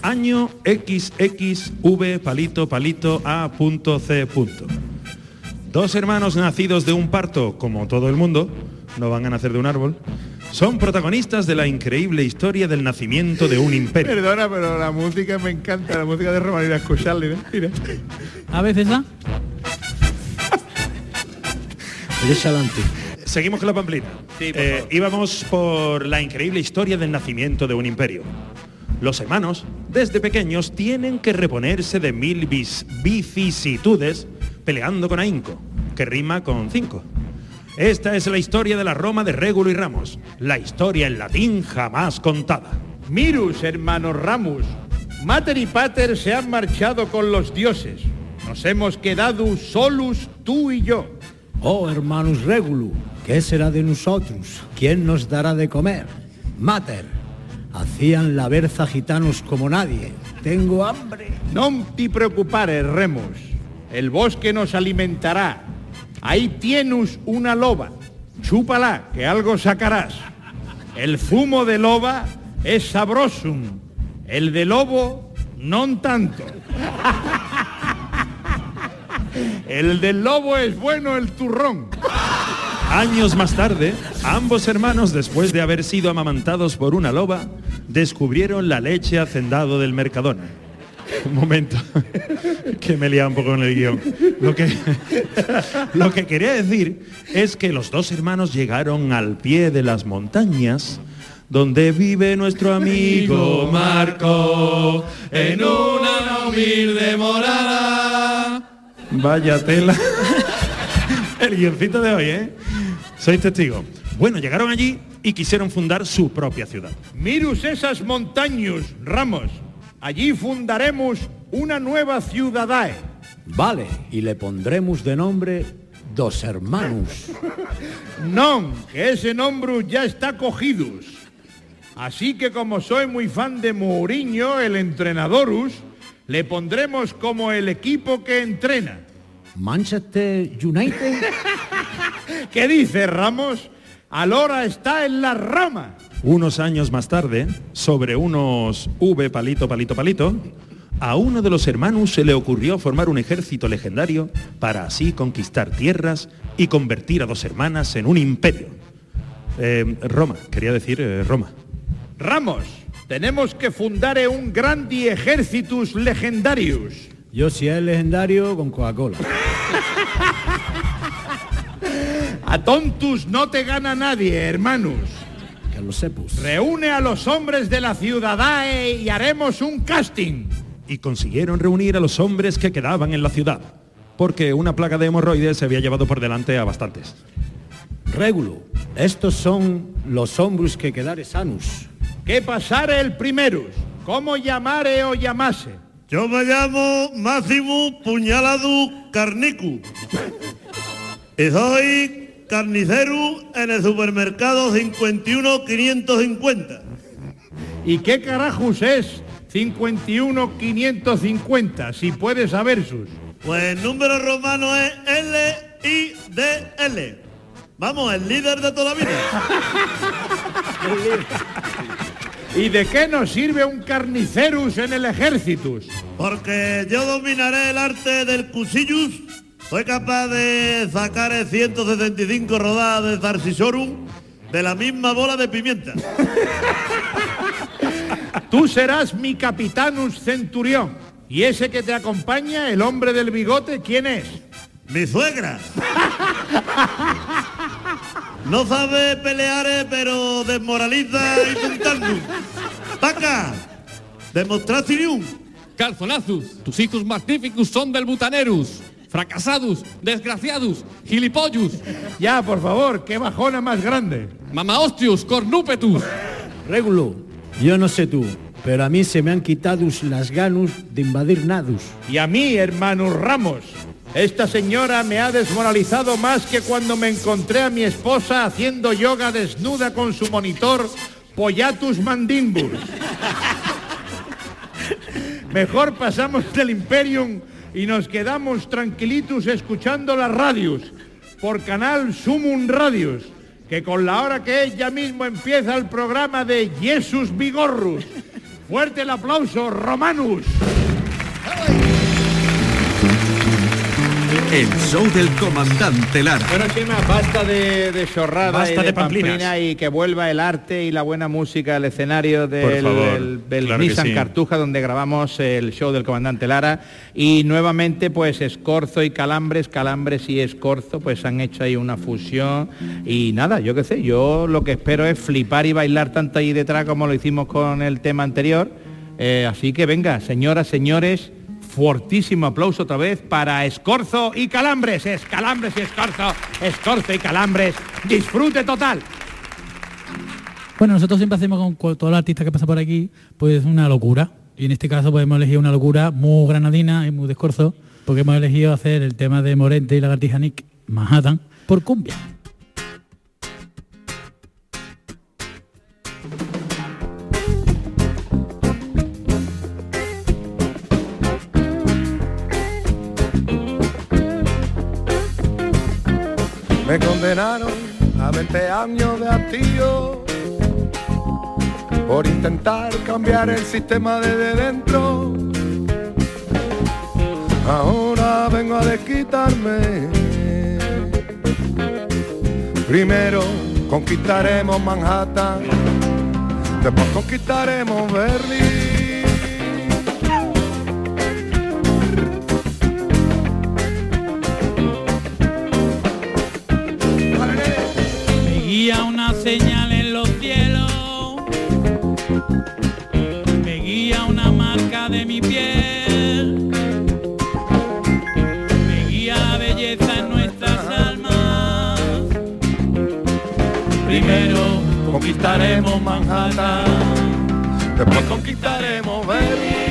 Año XXV palito palito A punto C punto. Dos hermanos nacidos de un parto, como todo el mundo, no van a nacer de un árbol, son protagonistas de la increíble historia del nacimiento de un imperio. Perdona, pero la música me encanta, la música de Roma, ir a escucharle, ¿no? Mira. A veces ¿ah? adelante. Seguimos con la pamplina. Eh, íbamos por la increíble historia del nacimiento de un imperio. Los hermanos, desde pequeños, tienen que reponerse de mil vicisitudes peleando con ahínco, que rima con cinco. Esta es la historia de la Roma de Régulo y Ramos, la historia en latín jamás contada. Mirus, hermanos Ramus, Mater y Pater se han marchado con los dioses. Nos hemos quedado solos tú y yo. Oh, hermanos Regulu, ¿qué será de nosotros? ¿Quién nos dará de comer? Mater, hacían la berza gitanos como nadie. Tengo hambre. No te preocupares, Remus. El bosque nos alimentará. Ahí tienes una loba. Chúpala, que algo sacarás. El zumo de loba es sabrosum. El de lobo, non tanto. El del lobo es bueno el turrón. Años más tarde, ambos hermanos, después de haber sido amamantados por una loba, descubrieron la leche hacendado del Mercadona. Un momento, que me he un poco con el guion. Lo que, lo que quería decir es que los dos hermanos llegaron al pie de las montañas donde vive nuestro amigo Marco en una humilde morada. Vaya tela. El guioncito de hoy, ¿eh? Sois testigo. Bueno, llegaron allí y quisieron fundar su propia ciudad. Mirus esas montañas, Ramos. Allí fundaremos una nueva ciudadae. Vale, y le pondremos de nombre Dos Hermanos. Non, que ese nombre ya está cogidos. Así que como soy muy fan de Mourinho, el entrenadorus, le pondremos como el equipo que entrena. Manchester United. *laughs* ¿Qué dice Ramos? Alora está en la rama. Unos años más tarde, sobre unos V palito palito palito, a uno de los hermanos se le ocurrió formar un ejército legendario para así conquistar tierras y convertir a dos hermanas en un imperio. Eh, Roma, quería decir eh, Roma. Ramos, tenemos que fundar un grandi ejércitus legendarius. Yo si es legendario con Coca-Cola. *laughs* A tontus no te gana nadie, hermanos. Que lo sepus. Reúne a los hombres de la ciudadae y haremos un casting. Y consiguieron reunir a los hombres que quedaban en la ciudad, porque una plaga de hemorroides se había llevado por delante a bastantes. Régulo, estos son los hombres que quedare sanus. ¿Qué pasare el primerus? ¿Cómo llamare o llamase? Yo me llamo Máximo Puñaladu Carnicu. Y soy carnicero en el supermercado 51550. ¿Y qué carajos es 51550? Si puedes saber sus. Pues el número romano es L-I-D-L. Vamos, el líder de toda la vida. *laughs* ¿Y de qué nos sirve un carnicerus en el ejércitus? Porque yo dominaré el arte del cusillus. Soy capaz de sacar 165 rodadas de Zarcisorum de la misma bola de pimienta. *laughs* Tú serás mi capitanus centurión. ¿Y ese que te acompaña, el hombre del bigote, quién es? Mi suegra. No sabe pelear, eh, pero desmoraliza y puntarnos. ¡Paca! Demostración. Calzonazus, tus hijos magníficos son del butanerus. Fracasados, desgraciados, gilipollus. Ya, por favor, qué bajona más grande. Mamaostius, cornúpetus. Régulo, Yo no sé tú, pero a mí se me han quitado las ganas de invadir nadus. Y a mí, hermano Ramos, esta señora me ha desmoralizado más que cuando me encontré a mi esposa haciendo yoga desnuda con su monitor Pollatus Mandimbus. *laughs* Mejor pasamos del Imperium y nos quedamos tranquilitos escuchando las radios por canal Sumum Radios, que con la hora que es ya mismo empieza el programa de Jesus Vigorrus. Fuerte el aplauso, Romanus. El show del comandante Lara. Bueno, Chema, basta de, de chorrada Basta y de, de pamplinas. pamplina y que vuelva el arte y la buena música al escenario del, del- del claro Nissan sí. Cartuja donde grabamos el show del comandante Lara y nuevamente pues Escorzo y Calambres, Calambres y Escorzo pues han hecho ahí una fusión y nada, yo qué sé, yo lo que espero es flipar y bailar tanto ahí detrás como lo hicimos con el tema anterior, Eh, así que venga, señoras, señores, Fortísimo aplauso otra vez para Escorzo y Calambres. Es Calambres y Escorzo, Escorzo y Calambres. Disfrute total. Bueno, nosotros siempre hacemos con todos los artistas que pasan por aquí, pues una locura. Y en este caso pues hemos elegido una locura muy granadina y muy de escorzo, porque hemos elegido hacer el tema de Morente y Lagartija Nick, Manhattan, por cumbia. Me condenaron a 20 años de hastío por intentar cambiar el sistema desde dentro. Ahora vengo a desquitarme. Primero conquistaremos Manhattan, después conquistaremos Berlín. Señal en los cielos, me guía una marca de mi piel, me guía belleza en nuestras almas. Primero conquistaremos Manhattan, después conquistaremos Berlín.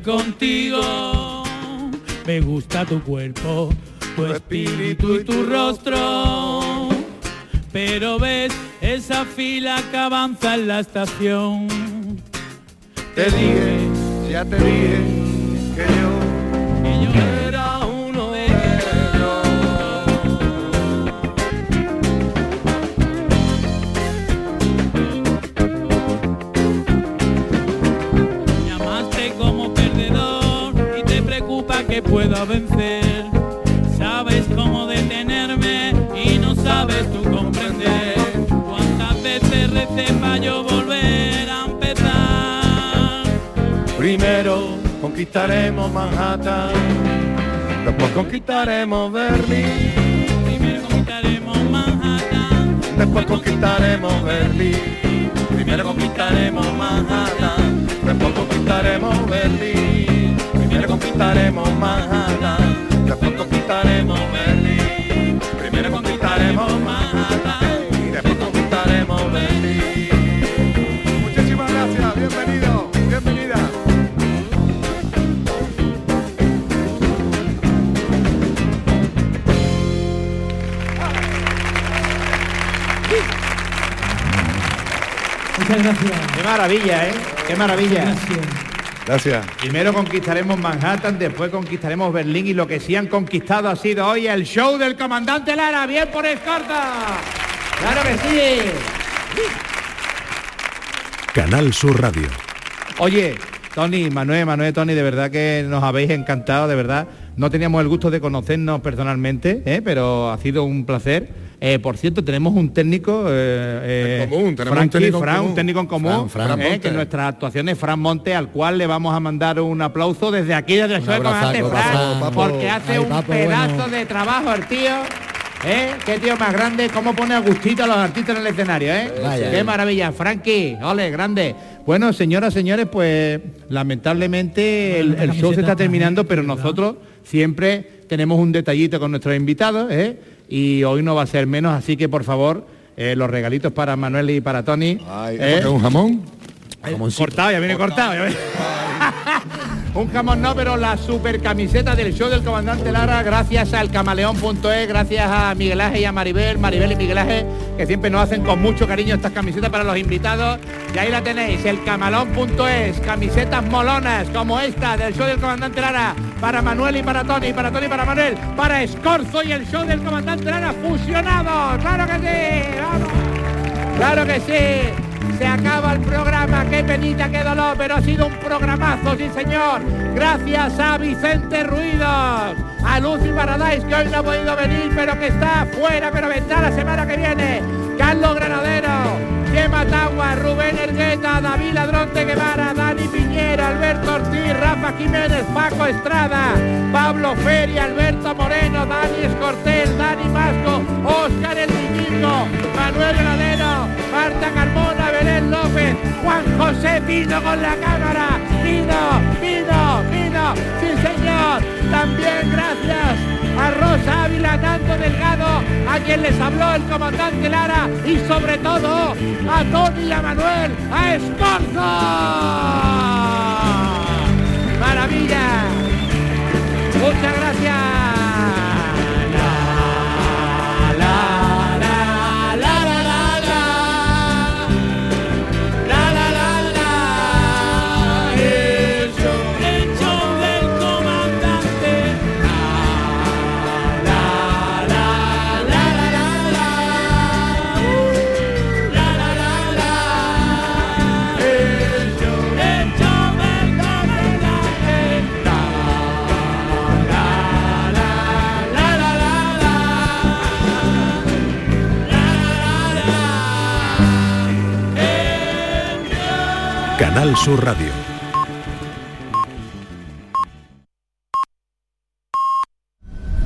Contigo. Me gusta tu cuerpo, tu espíritu y tu rostro. Pero ves esa fila que avanza en la estación. Te dije, ya te dije que pueda vencer. Sabes cómo detenerme y no sabes tú comprender. Cuántas veces recé para yo volver a empezar. Primero conquistaremos Manhattan, después conquistaremos Berlín. Primero conquistaremos Manhattan, después conquistaremos Berlín. Primero conquistaremos Manhattan, después conquistaremos Berlín. Primero conquistaremos maravilla, ¿eh? Qué maravilla. Gracias. Primero conquistaremos Manhattan, después conquistaremos Berlín y lo que sí han conquistado ha sido hoy el show del comandante Lara. Bien por Escorta. Claro que sí. Canal Sur Radio. Oye, Tony, Manuel, Manuel, Tony, de verdad que nos habéis encantado, de verdad. No teníamos el gusto de conocernos personalmente, ¿eh? pero ha sido un placer. Eh, por cierto, tenemos un técnico eh, En común, tenemos un Frankie, técnico en Fran, común. un técnico en común, Fran, Fran eh, Monte. que nuestra actuación es Fran Monte, al cual le vamos a mandar un aplauso desde aquí, desde el Fran, papo. porque hace Ay, un papo, pedazo bueno. de trabajo el tío. ¿Eh? Qué tío más grande, cómo pone a gustito a los artistas en el escenario, ¿eh? Vaya. Qué maravilla, Frankie, ole, grande. Bueno, señoras, señores, pues lamentablemente el, el show se está terminando, pero nosotros siempre tenemos un detallito con nuestros invitados, ¿eh? Y hoy no va a ser menos, así que por favor, eh, los regalitos para Manuel y para Tony. ¿eh? ¿Un jamón? Eh, cortado, ya viene cortado. ya viene- Un jamón no, pero la super camiseta del show del comandante Lara, gracias al camaleón.es, gracias a Miguel Ángel y a Maribel, Maribel y Miguel Ángel, que siempre nos hacen con mucho cariño estas camisetas para los invitados. Y ahí la tenéis, el camalón.es, camisetas molonas como esta del show del comandante Lara, para Manuel y para Tony, para Tony y para Manuel, para Escorzo y el show del comandante Lara fusionados. ¡Claro que sí! ¡Vamos! Claro que sí. Se acaba el programa, qué penita, qué dolor, pero ha sido un programazo, sí señor. Gracias a Vicente Ruidos, a Lucy Paradise, que hoy no ha podido venir, pero que está fuera, pero vendrá la semana que viene. Carlos Granadero, Gemma Tagua, Rubén Ergueta, David Ladrón de Guevara, Dani Piñera, Alberto Ortiz, Rafa Jiménez, Paco Estrada, Pablo Feria, Alberto Moreno, Dani Escortel, Dani Masco, Óscar El Niñito, Manuel Granadero, Marta Carmona, López, Juan José Pino con la cámara, Pino, Pino, Pino, sí señor, también gracias a Rosa Ávila, Nando Delgado, a quien les habló el comandante Lara y sobre todo a Tony y a Manuel, a Escorzo. Maravilla. Muchas gracias. Canal Sur Radio.